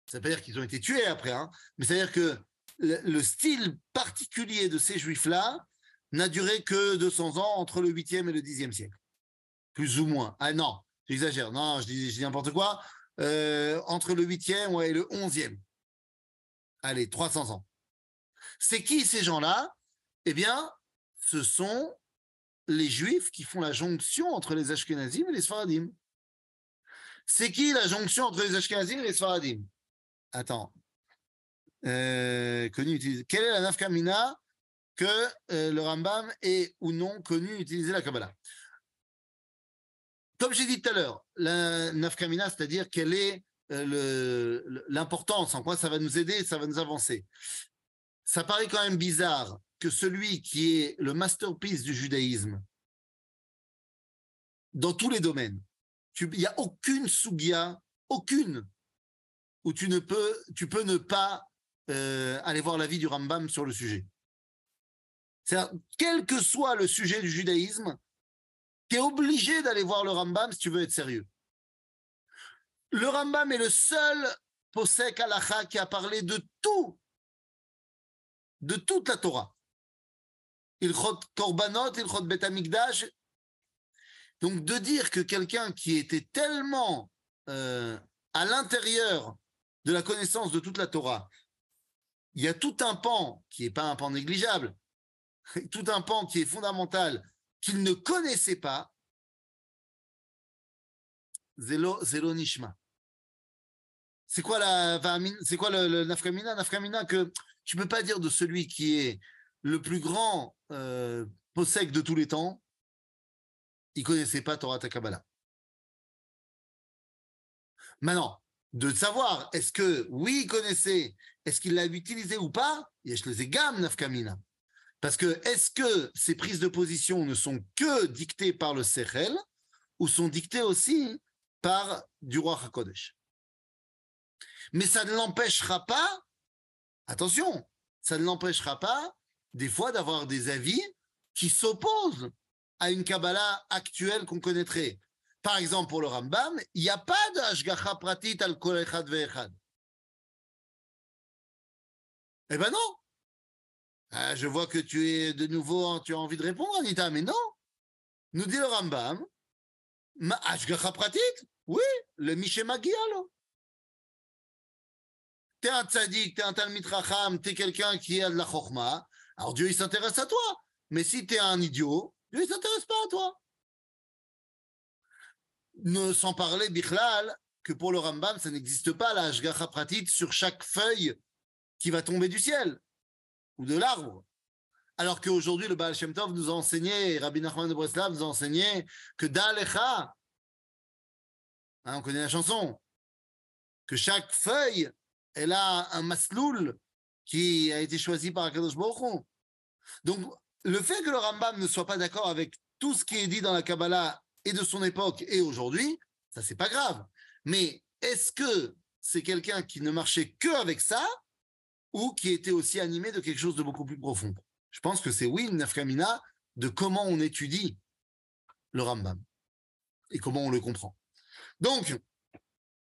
Ça veut pas dire qu'ils ont été tués après, hein, mais ça veut dire que le, le style particulier de ces juifs-là n'a duré que 200 ans entre le 8e et le 10e siècle. Plus ou moins. Ah non, j'exagère. Non, je dis, n'importe quoi. Euh, entre le 8e ouais, et le 11e. Allez, 300 ans. C'est qui ces gens-là? Eh bien, ce sont les Juifs qui font la jonction entre les Ashkenazim et les Sfaradim. C'est qui la jonction entre les Ashkenazim et les Sfaradim? Attends. Euh, connu. Quelle est la nafkamina que euh, le Rambam est ou non connu utiliser la Kabbalah? Comme j'ai dit tout à l'heure, la nafkamina, c'est-à-dire quelle est euh, l'importance, en quoi ça va nous aider, ça va nous avancer. Ça paraît quand même bizarre que celui qui est le masterpiece du judaïsme, dans tous les domaines, il n'y a aucune soubia, aucune, où tu ne peux, pas euh, aller voir l'avis du Rambam sur le sujet. Quel que soit le sujet du judaïsme, tu es obligé d'aller voir le Rambam si tu veux être sérieux. Le Rambam est le seul posek halacha qui a parlé de tout, de toute la Torah. Ilchot Korbanot, Ilchot Bet Amikdash. Donc de dire que quelqu'un qui était tellement euh, à l'intérieur de la connaissance de toute la Torah, il y a tout un pan qui n'est pas un pan négligeable, (laughs) tout un pan qui est fondamental qu'il ne connaissait pas, Zélo, zélo Nishma. C'est quoi la c'est quoi le, le nafkamina que tu peux pas dire de celui qui est le plus grand euh, de tous les temps, il connaissait pas Torah ta Kabbalah. Maintenant, de savoir, est-ce que, oui, il connaissait, est-ce qu'il l'a utilisé ou pas, yesh le zegam nafkamina. Parce que, est-ce que ces prises de position ne sont que dictées par le Sechel ou sont dictées aussi par du roi HaKodesh? Mais ça ne l'empêchera pas, attention, ça ne l'empêchera pas, des fois, d'avoir des avis qui s'opposent à une Kabbalah actuelle qu'on connaîtrait. Par exemple, pour le Rambam, il n'y a pas de Ashgacha Pratit al Kol Echad Ve'echad. Eh ben non. Ah, je vois que tu es de nouveau, tu as envie de répondre, Anita, mais non. Nous dit le Rambam, Ashgacha Pratit, oui, le Mishe Magialo. T'es un tzaddik, t'es un Talmid Racham, t'es quelqu'un qui a de la chokma, alors Dieu, il s'intéresse à toi. Mais si t'es un idiot, Dieu, il s'intéresse pas à toi. Ne sans parler, Bichlal, que pour le Rambam, ça n'existe pas la Ashgacha Pratit sur chaque feuille qui va tomber du ciel ou de l'arbre. Alors qu'aujourd'hui, le Baal Shem Tov nous a enseigné, Rabbi Nachman de Breslav nous a enseigné que Dalecha, hein, on connaît la chanson, que chaque feuille, elle a un masloul qui a été choisi par Akadosh Baruch. Donc, le fait que le Rambam ne soit pas d'accord avec tout ce qui est dit dans la Kabbalah et de son époque et aujourd'hui, ça c'est pas grave. Mais est-ce que c'est quelqu'un qui ne marchait que avec ça ou qui était aussi animé de quelque chose de beaucoup plus profond? Je pense que c'est oui, une nafkamina de comment on étudie le Rambam et comment on le comprend. Donc,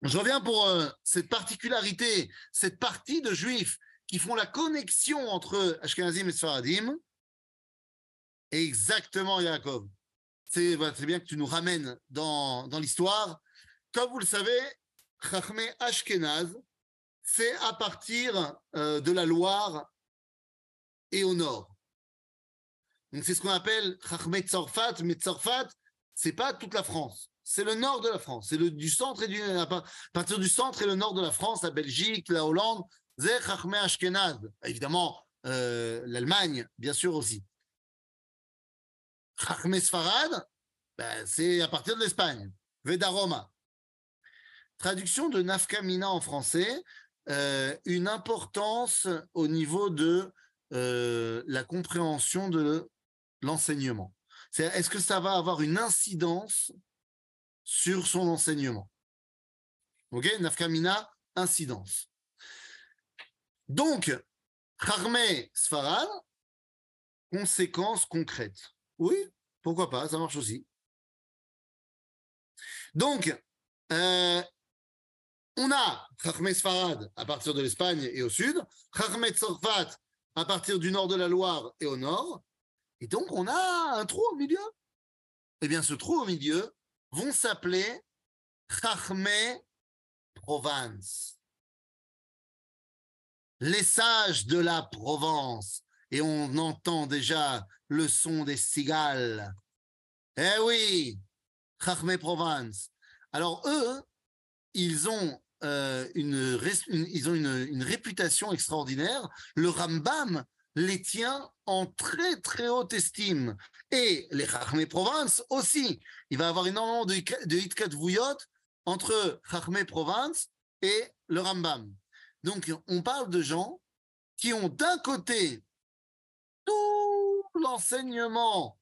je reviens pour euh, cette particularité, cette partie de juifs qui font la connexion entre Ashkenazim et Sfaradim. Exactement, Yaakov. C'est bien que tu nous ramènes dans, dans l'histoire. Comme vous le savez, Chachmé Ashkenaz, c'est à partir euh, de la Loire et au nord. Donc c'est ce qu'on appelle Chachmé Tzorfat, mais Tzorfat, c'est pas toute la France. C'est le nord de la France. C'est du centre et du, à partir du centre et le nord de la France, la Belgique, la Hollande. Évidemment, euh, l'Allemagne, bien sûr aussi. Chachmé Sfarad, ben, c'est à partir de l'Espagne. Vedaroma. Traduction de Nafkamina en français, euh, une importance au niveau de euh, la compréhension de l'enseignement. Est-ce que ça va avoir une incidence sur son enseignement? Ok, Nafkamina, incidence. Donc, Charmé Sfarad, conséquences concrètes. Oui, pourquoi pas, ça marche aussi. Donc, euh, on a Chachmé Sfarad à partir de l'Espagne et au sud, Chachmé Tzorfat à partir du nord de la Loire et au nord, et donc on a un trou au milieu. Eh bien, ce trou au milieu vont s'appeler Chachmé Provence. Les sages de la Provence. Et on entend déjà le son des cigales. Eh oui, Chachmé Provence. Alors eux, ils ont, euh, une, réputation extraordinaire. Le Rambam les tient en très très haute estime. Et les Chachmé Provence aussi. Il va avoir énormément de, de Hitkat Vouyot entre Chachmé Provence et le Rambam. Donc on parle de gens qui ont d'un côté tout l'enseignement,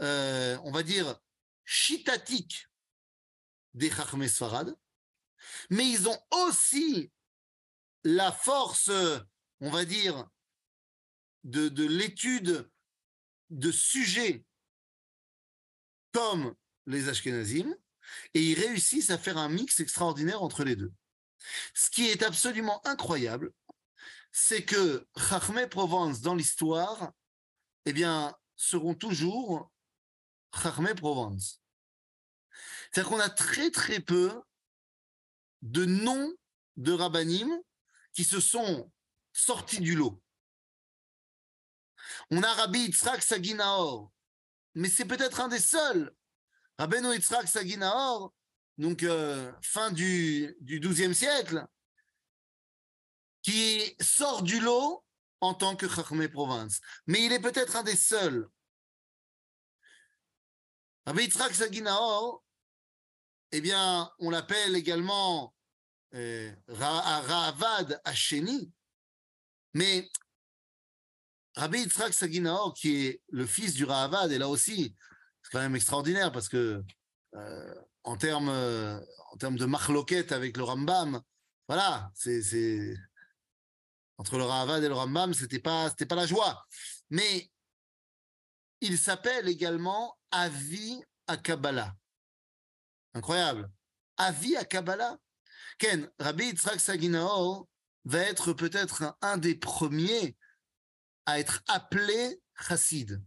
euh, on va dire, chitatique des Chachmé Sfarad, mais ils ont aussi la force, on va dire, de l'étude de sujets comme les Ashkenazim, et ils réussissent à faire un mix extraordinaire entre les deux. Ce qui est absolument incroyable, c'est que Chachmé Provence dans l'histoire, eh seront toujours Chachmé Provence. C'est-à-dire qu'on a très très peu de noms de rabbinim qui se sont sortis du lot. On a Rabbi Yitzhak Saginaor, mais c'est peut-être un des seuls. Rabbeinu Yitzhak Saginaor, donc euh, fin du, du XIIe siècle, qui sort du lot en tant que Chachmé Provence. Mais il est peut-être un des seuls. Rabbi Yitzhak Saginaor, eh bien, on l'appelle également euh, Ra- Ravad Hacheni, mais Rabbi Yitzhak Saginaor, qui est le fils du Ravad, et là aussi, c'est quand même extraordinaire parce que euh, en termes euh, en termes de marloquette avec le Rambam, voilà, c'est entre le Ravad et le Rambam, c'était pas pas la joie, mais il s'appelle également Avi à Kabbalah. Incroyable. Avi à Kabbalah. Ken, Rabbi Yitzhak Saginaor va être peut-être un, un des premiers à être appelé chassid.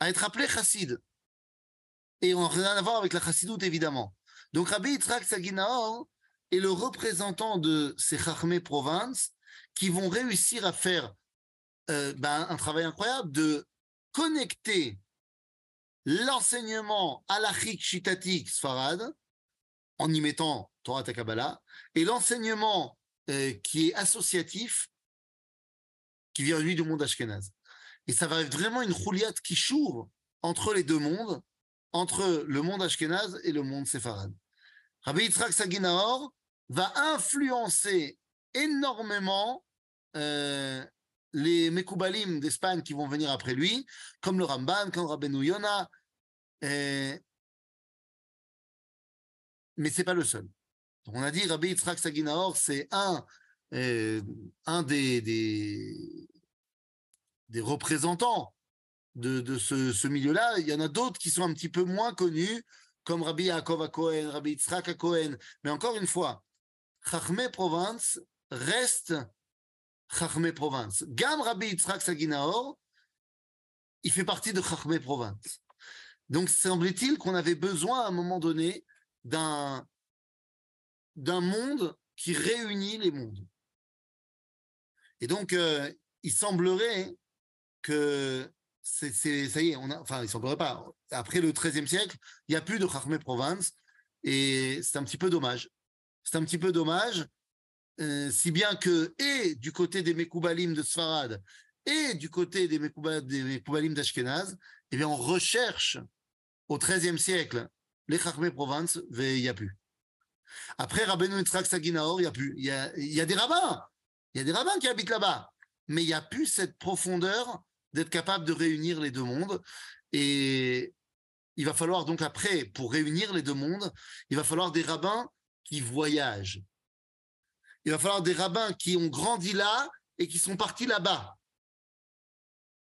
À être appelé chassid. Et on n'a rien à voir avec la chassidoute, évidemment. Donc Rabbi Yitzhak Saginaor est le représentant de ces chachmé provinces qui vont réussir à faire euh, ben, un travail incroyable de connecter l'enseignement halachique shitatique sfarad en y mettant Torah Takabala et l'enseignement euh, qui est associatif qui vient lui du monde ashkénaze. Et ça va être vraiment une rouliate qui choure entre les deux mondes, entre le monde ashkénaze et le monde séfarade. Rabbi Yitzhak Saginaor va influencer énormément euh, les Mekoubalim d'Espagne qui vont venir après lui, comme le Ramban, comme Rabbeinu Yona, euh, mais c'est pas le seul. On a dit Rabbi Yitzhak Saginaor, c'est un, euh, des représentants de, ce, milieu-là. Il y en a d'autres qui sont un petit peu moins connus, comme Rabbi Yaakov à Cohen, Rabbi Yitzhak à Cohen. Mais encore une fois, Chachmé Provence reste Chachmé Provence. Gam Rabbi Yitzhak Saginaor, il fait partie de Chachmé Provence. Donc, semble-t-il qu'on avait besoin à un moment donné d'un d'un monde qui réunit les mondes. Et donc, euh, il semblerait que c'est, ça y est, on a, enfin, il semblerait pas. Après le XIIIe siècle, il n'y a plus de Chachmé Provence et c'est un petit peu dommage. C'est un petit peu dommage, euh, si bien que, et du côté des Mekoubalim de Sfarad, et du côté des, Mekouba, des Mekoubalim d'Ashkenaz, eh bien, on recherche au XIIIe siècle les Chachmé Provence, mais il n'y a plus. Après Rabbeinu Yitzhak Saginaor, il n'y a plus. Il y a, il y a des rabbins. Il y a des rabbins qui habitent là-bas. Mais il n'y a plus cette profondeur d'être capable de réunir les deux mondes. Et il va falloir donc après, pour réunir les deux mondes, il va falloir des rabbins qui voyagent. Il va falloir des rabbins qui ont grandi là et qui sont partis là-bas.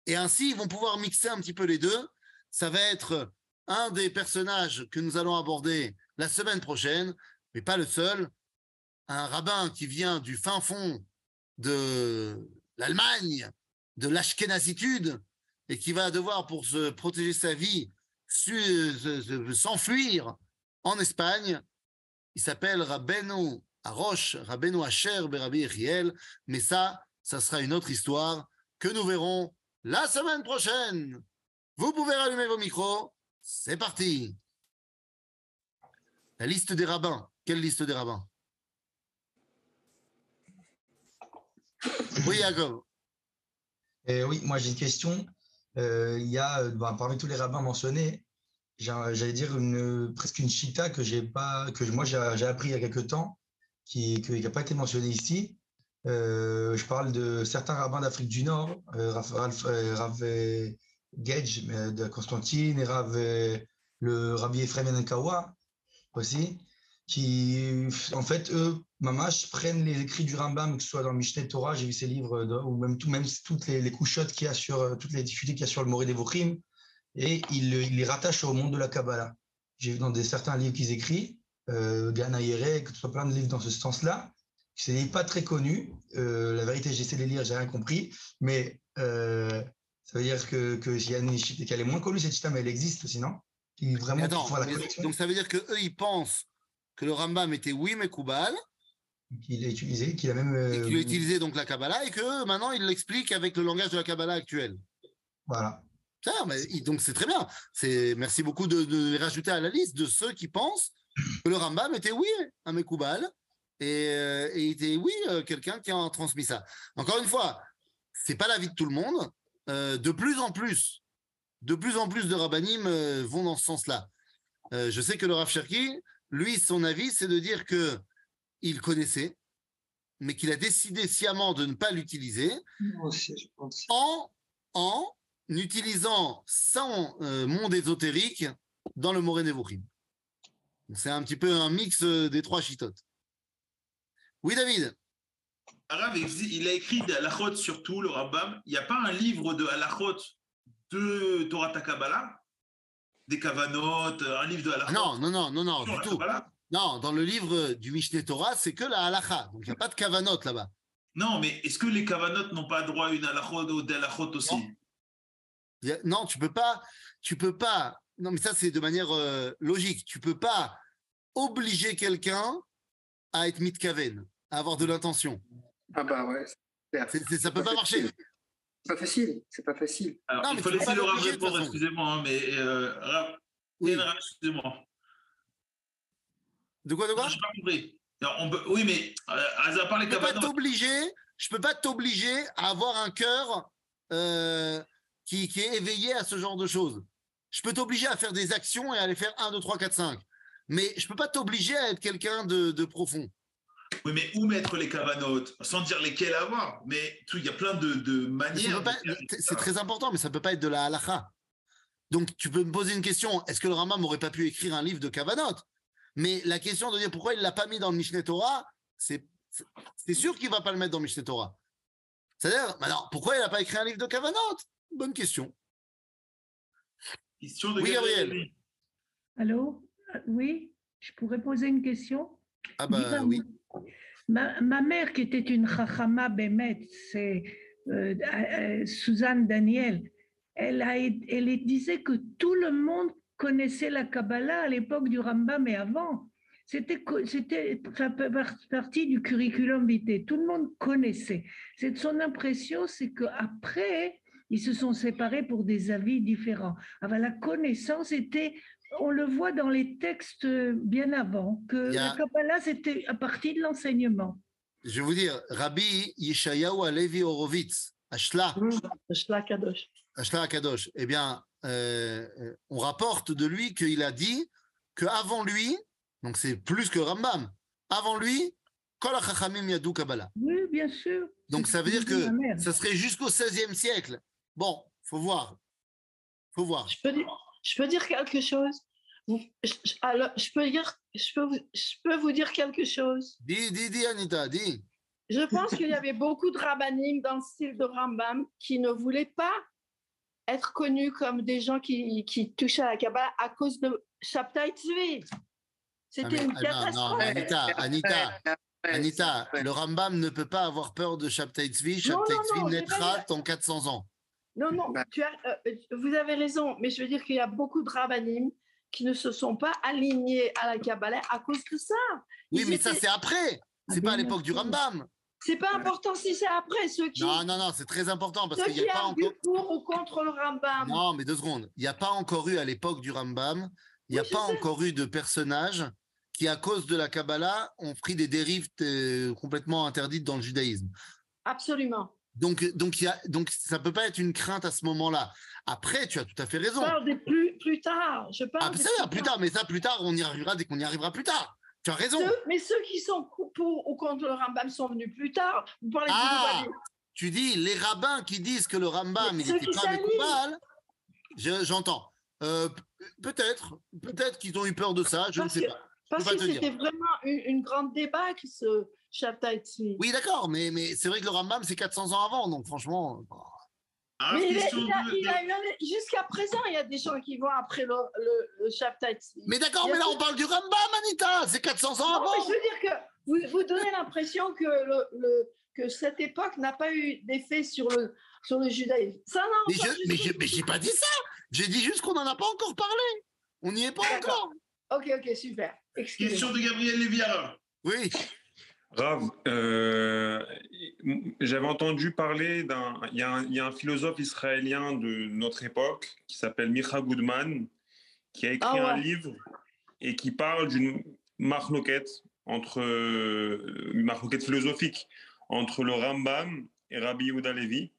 Et ainsi, ils vont pouvoir mixer un petit peu les deux. Ça va être un des personnages que nous allons aborder la semaine prochaine, mais pas le seul. Un rabbin qui vient du fin fond de l'Allemagne, de l'Ashkénazitude, et qui va devoir, pour se protéger sa vie, s'enfuir en Espagne. Il s'appelle Rabbeinu Arosh, Rabbeinu Asher Berabi Echiel, mais ça, ça sera une autre histoire que nous verrons la semaine prochaine. Vous pouvez rallumer vos micros. C'est parti. La liste des rabbins. Quelle liste des rabbins? Oui, Jacob. Euh, oui, moi j'ai une question. Euh, Il y a, euh, bah, parmi tous les rabbins mentionnés, j'allais dire une, presque une chita que j'ai pas, que moi j'ai appris il y a quelques temps, qui n'a pas été mentionné ici. Euh, je parle de certains rabbins d'Afrique du Nord, euh, Rav, Gage de Constantine et Rav, le Rabbi Ephraim Yanakawa aussi, qui en fait eux, mamash, prennent les écrits du Rambam, que ce soit dans Mishneh Torah, j'ai vu ces livres, de- ou même, tout, même toutes les, les couchottes qu'il y a sur, euh, toutes les difficultés qu'il y a sur le Moré des Vochim, et ils, le- ils les rattachent au monde de la Kabbalah. J'ai vu dans des, certains livres qu'ils écrivent, euh, Gana Yere, que ce soit plein de livres dans ce sens-là. C'est pas très connus. Euh, la vérité, j'ai essayé de les lire, j'ai rien compris, mais euh, ça veut dire que, que s'il y a une chita- qu'elle est moins connue, cette chita, mais elle existe sinon. Vraiment attends, mais- donc ça veut dire que eux ils pensent que le Rambam était oui mais Koubal qu'il a utilisé, qu'il a même. et qu'il a euh, utilisé donc la Kabbalah et que maintenant ils l'expliquent avec le langage de la Kabbalah actuelle. Voilà. Ça, mais il- donc c'est très bien. C'est merci beaucoup de, de les rajouter à la liste de ceux qui pensent que le Rambam était oui un Mekoubal et, euh, et était oui euh, quelqu'un qui a transmis ça. Encore une fois, c'est pas l'avis de tout le monde. Euh, de plus en plus, de plus en plus de rabbinim euh, vont dans ce sens-là. Euh, je sais que le Rav Cherki Lui, son avis, c'est de dire que il connaissait, mais qu'il a décidé sciemment de ne pas l'utiliser aussi, en, en utilisant son euh, monde ésotérique dans le Moré Nevuchim. C'est un petit peu un mix euh, des trois chitotes. Oui, David? Arabe, il, a écrit des halachot sur tout, le Rambam. Il n'y a pas un livre de halachot de Torah Takabala Des kavanot, un livre de halachot Non, non, non, non, non, du tout. Kabbalah Non, dans le livre du Mishneh Torah, c'est que la halacha. Donc, il n'y a pas de kavanot là-bas. Non, mais est-ce que les kavanot n'ont pas droit à une halachot ou des halachot aussi? Non. A- tu peux pas, tu peux pas. Non, mais ça, c'est de manière euh, logique. Tu peux pas obliger quelqu'un à être mitkaven, à avoir de l'intention. Ah bah ouais. C'est- c'est- Ça peut pas marcher. C'est pas facile, c'est pas facile. Alors, Non, il faut laisser toute répondre, excusez-moi, hein, mais euh, Rav, Oui. Excusez-moi. De quoi, de quoi? Non, j'ai pas compris. Non, on peut- oui, mais euh, à part les Je peux pas kavanot, t'obliger. Je peux pas t'obliger à avoir un cœur euh, qui, qui est éveillé à ce genre de choses. Je peux t'obliger à faire des actions et à les faire 1, 2, 3, 4, 5. Mais je peux pas t'obliger à être quelqu'un de, de profond. Oui, mais où mettre les kavanot Sans dire lesquels avoir, mais tout, il y a plein de, de manières. C'est très important, mais ça peut pas être de la halakha. Donc, tu peux me poser une question. Est-ce que le Rambam n'aurait pas pu écrire un livre de Kavanot Mais la question de dire pourquoi il l'a pas mis dans le Mishneh Torah, c'est sûr qu'il va pas le mettre dans le Mishneh Torah. C'est-à-dire, alors, pourquoi il n'a pas écrit un livre de Kavanot Bonne question. Question de Oui, Gabriel. Gabriel. Allô? Euh, Oui, je pourrais poser une question? Ah bah oui. Ma, mère, qui était une chachama bémet, c'est euh, euh, Suzanne Daniel, elle, disait que tout le monde connaissait la Kabbalah à l'époque du Rambam et avant. C'était, partie du curriculum vitae. Tout le monde connaissait. C'est son impression, c'est qu'après, ils se sont séparés pour des avis différents. Alors, la connaissance était, on le voit dans les textes bien avant, que a- la Kabbalah, c'était à partir de l'enseignement. Je vais vous dire, Rabbi Yeshayahu Alevi Horowitz, Ashla, Shla Kadosh. Ashla Akadosh, eh bien, euh, euh, on rapporte de lui qu'il a dit qu'avant lui, donc c'est plus que Rambam, avant lui, Kol HaChachamim Yadu Kabbalah. Oui, bien sûr. Donc ça veut ce dire que ça serait jusqu'au XVIe siècle. Bon, faut voir. Faut voir. Je peux dire, je peux dire quelque chose? Vous- je, alors, je peux dire, je peux, vous, je peux vous dire quelque chose? Dis, dis, dis, Anita, dis. Je pense qu'il y avait beaucoup de rabbinim dans le style de Rambam qui ne voulaient pas être connus comme des gens qui, qui touchent à la Kabbalah à cause de Shabtai Tzvi. Ah, C'était mais- une ah, non, non, catastrophe. Anita, Anita, Anita, le Rambam ne peut pas avoir peur de Shabtai Tzvi. Shabtai Tzvi naîtra pas en 400 ans. Non, non, Bah. tu as, euh, vous avez raison, mais je veux dire qu'il y a beaucoup de rabbinim qui ne se sont pas alignés à la Kabbalah à cause de ça. Oui, mais ça, c'est après. C'est Ah, pas à l'époque du. Rambam. C'est pas important si c'est après ceux qui, Non, non, non, c'est très important parce qu'il n'y a pas encore. pour ou contre le Rambam. Non, mais deux secondes. Il n'y a pas encore eu à l'époque du Rambam, il n'y a Oui, pas encore eu de personnages qui, à cause de la Kabbalah, ont pris des dérives euh, complètement interdites dans le judaïsme. Absolument. Donc, donc, il y a, donc ça ne peut pas être une crainte à ce moment-là. Après, tu as tout à fait raison. Je parle des plus, plus tard. Je parle Ah, ça, va, plus tard, mais ça, plus tard, on y arrivera dès qu'on y arrivera plus tard. Tu as raison. Ceux- mais ceux qui sont pour ou contre le Rambam sont venus plus tard. Vous parlez Ah, Tu dis les rabbins qui disent que le Rambam, Mais il ceux n'était qui pas. Mekoubal, j'entends. Euh, peut-être, peut-être qu'ils ont eu peur de ça, je ne sais que- pas. Parce que c'était vraiment une, une grande débâcle, ce Shabtai. Oui, d'accord, mais, mais c'est vrai que le Rambam, c'est 400 ans avant, donc franchement. euh, Ah, Mais il a- question il a- de- il a eu- jusqu'à présent, il y a des gens qui vont après le, le, le Shabtai. Mais d'accord, mais là, tout- on parle du Rambam, Anita, c'est 400 ans Non, mais avant. je veux dire que vous, vous donnez l'impression que, le, le- que cette époque n'a pas eu d'effet sur le, sur le judaïsme. Ça, non, Mais je mais je mais j'ai pas dit ça. J'ai dit juste qu'on n'en a pas encore parlé. On n'y est pas D'accord. encore. Ok, ok, super. Excusez-moi. Question de Gabriel Léviara. Oui. Rav, euh, j'avais entendu parler d'un. Il y, a un- il y a un philosophe israélien de notre époque qui s'appelle Micha Goodman, qui a écrit Ah ouais. un livre et qui parle d'une marloquette entre une marloquette philosophique entre le Rambam et Rabbi Yehuda Levi.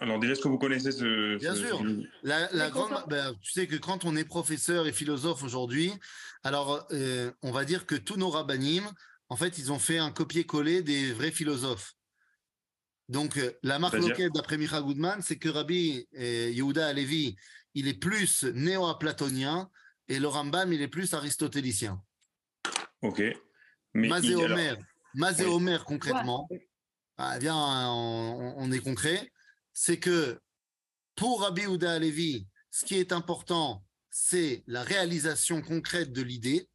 Alors déjà, est-ce que vous connaissez ce... Bien ce- sûr. ce- La, grande, ben, tu sais que quand on est professeur et philosophe aujourd'hui, alors euh, on va dire que tous nos rabbinim, en fait, ils ont fait un copier-coller des vrais philosophes. Donc euh, la marque d'après Micha Goodman, c'est que Rabbi euh, Yehuda Alevi, il est plus néo-platonien et le Rambam, il est plus aristotélicien. Ok. Mais Mazé alors- Omer, Mazé Oui. Omer concrètement, ah, viens, on, on est concret, c'est que pour Rabbi Yehuda Alevi, ce qui est important, c'est la réalisation concrète de l'idée,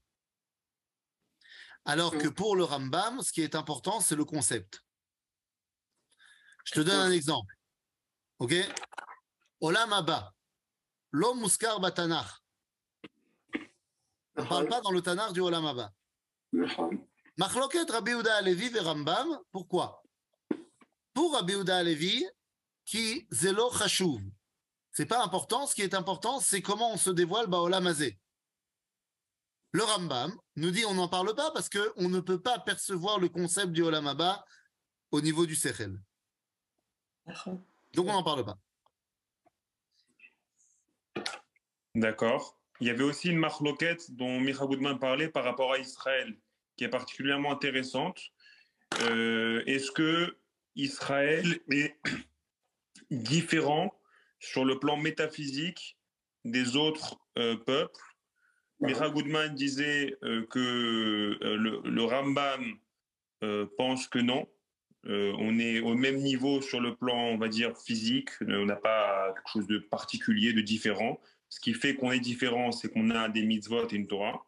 alors que pour le Rambam, ce qui est important, c'est le concept. Je te donne un exemple. OK? Olam Abba, Lo Muskar Batanach. On ne parle pas dans le Tanakh du Olam Abba. Machloket Rabbi Alevi et Rambam, pourquoi? Pour Rabbi Yehuda Alevi, qui zélo chashuv. C'est pas important, ce qui est important, c'est comment on se dévoile Baolam. Le Rambam nous dit on n'en parle pas parce qu'on ne peut pas percevoir le concept du Olam Abba au niveau du Sechel. Donc on n'en parle pas. D'accord. Il y avait aussi une marloquette dont Micha Goodman parlait par rapport à Israël, qui est particulièrement intéressante. Euh, Est-ce que Israël est différent sur le plan métaphysique des autres euh, peuples? Micha Goodman disait euh, que euh, le, le Rambam euh, pense que non. On est au même niveau sur le plan, on va dire, physique. On n'a pas quelque chose de particulier, de différent. Ce qui fait qu'on est différent, c'est qu'on a des mitzvot et une Torah.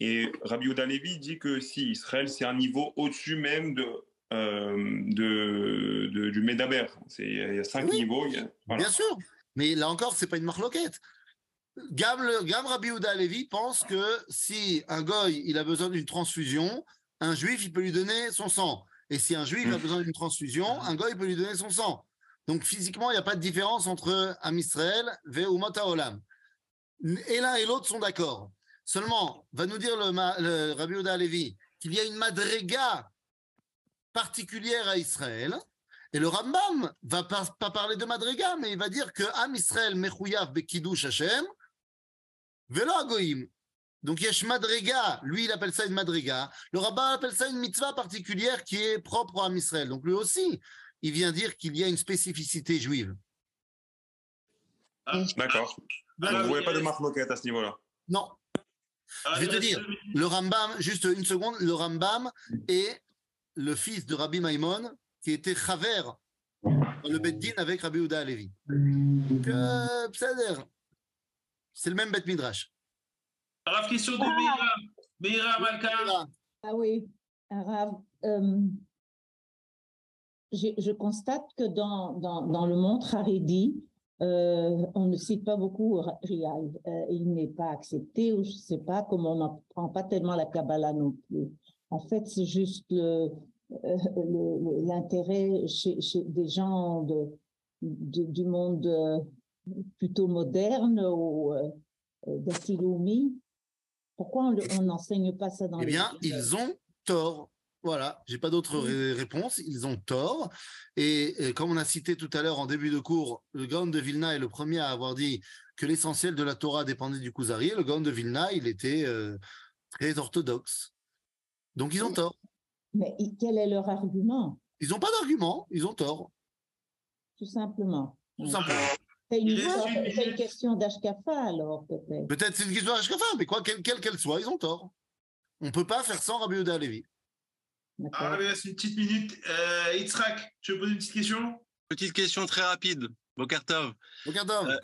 Et Rabbi Yehuda Levi dit que si Israël, c'est un niveau au-dessus même de, de, de- du Medaber. Il y a cinq Oui. niveaux. a- voilà. Bien sûr. Mais là encore, c'est pas une marloquette. Gam, Gam Rabbi Yehuda Levi pense que si un goy il a besoin d'une transfusion, un juif il peut lui donner son sang. Et si un juif a Mm. besoin d'une transfusion, un goy peut lui donner son sang. Donc physiquement, il n'y a pas de différence entre Am Israël et Olam. Et l'un et l'autre sont d'accord. Seulement, va nous dire le, Rabbi Yehuda Levi qu'il y a une madrega particulière à Israël et le Rambam va pas, pas parler de Madriga, mais il va dire que Am Israël mechouyav bekidush Hashem. Donc Yesh Madrega, lui il appelle ça une Madrega. Le rabbin appelle ça une mitzvah particulière qui est propre à Israël. Donc lui aussi, il vient dire qu'il y a une spécificité juive. Ah, d'accord. Bah, vous ne voyez euh, pas de marque à ce niveau-là? Non. Ah, Je vais te dire, le Rambam, juste une seconde, le Rambam est le fils de Rabbi Maimon qui était Chaver dans le Beddin avec Rabbi Ouda Alevi. Mm c'est le même Bet Midrash. Rav, question de Meira? Meira Malka? Ah oui, Arabe. euh, je, je constate que dans, dans, dans le monde Haredi, euh, on ne cite pas beaucoup Rial. Euh, il n'est pas accepté, ou je ne sais pas, comme on n'apprend pas tellement la Kabbalah non plus. En fait, c'est juste le, euh, l'intérêt chez, chez des gens de, de- du monde euh, plutôt moderne ou euh, d'Asiloumi. Pourquoi on n'enseigne pas ça dans Eh les bien, ils ont tort. Voilà, j'ai pas d'autres ré- réponses. Ils ont tort. Et, comme on a cité tout à l'heure en début de cours, le Gaon de Vilna est le premier à avoir dit que l'essentiel de la Torah dépendait du Kuzari. Le Gaon de Vilna, il était euh, très orthodoxe. Donc ils ont tort. Mais quel est leur argument, Ils n'ont pas d'argument. Ils ont tort, tout simplement tout simplement. C'est une, question d'Ashkafa, alors, peut-être. Peut-être c'est une question à Ashkafa, mais quoi, quelle quelle soit, ils ont tort. On peut pas faire sans Rabbi Yehuda Alevi. D'accord. Ah, c'est une petite minute. Euh, Yitzhak, tu veux poser une petite question? Petite question très rapide. Bokartov. Regardons. Euh,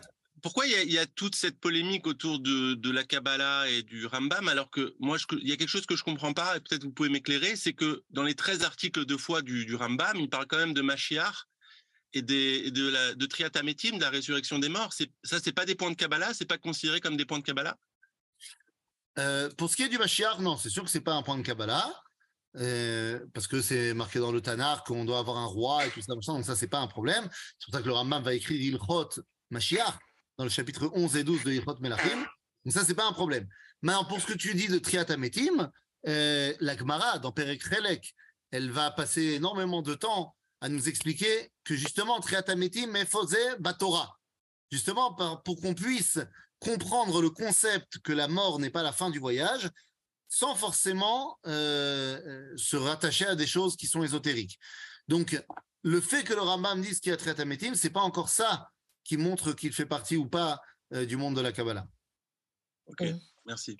Pourquoi il y, a, il y a toute cette polémique autour de, de la Kabbalah et du Rambam alors que moi, je- il y a quelque chose que je comprends pas et peut-être vous pouvez m'éclairer, c'est que dans les 13 articles de foi du, du Rambam, il parle quand même de Mashiach et, de, la, de de la résurrection des morts. Ça, c'est pas des points de Kabbalah, c'est pas considéré comme des points de Kabbalah? Euh, pour ce qui est du Mashiach, non, c'est sûr que c'est pas un point de Kabbalah, euh, parce que c'est marqué dans le Tanakh qu'on doit avoir un roi et tout ça, donc ça, c'est pas un problème. C'est pour ça que le Rambam va écrire Ilchot Mashiach dans le chapitre 11 et 12 de Ilchot Melachim. Donc ça, c'est pas un problème. Maintenant, pour ce que tu dis de Triat Ametim, euh, la Gemara, dans Perek Chelek, elle va passer énormément de temps à nous expliquer que justement, Batora, justement pour qu'on puisse comprendre le concept que la mort n'est pas la fin du voyage, sans forcément euh, euh, se rattacher à des choses qui sont ésotériques. Donc, le fait que le Rambam dise qu'il y a Triatametim, c'est pas encore ça qui montre qu'il fait partie ou pas euh, du monde de la Kabbalah. Ok, mm. merci.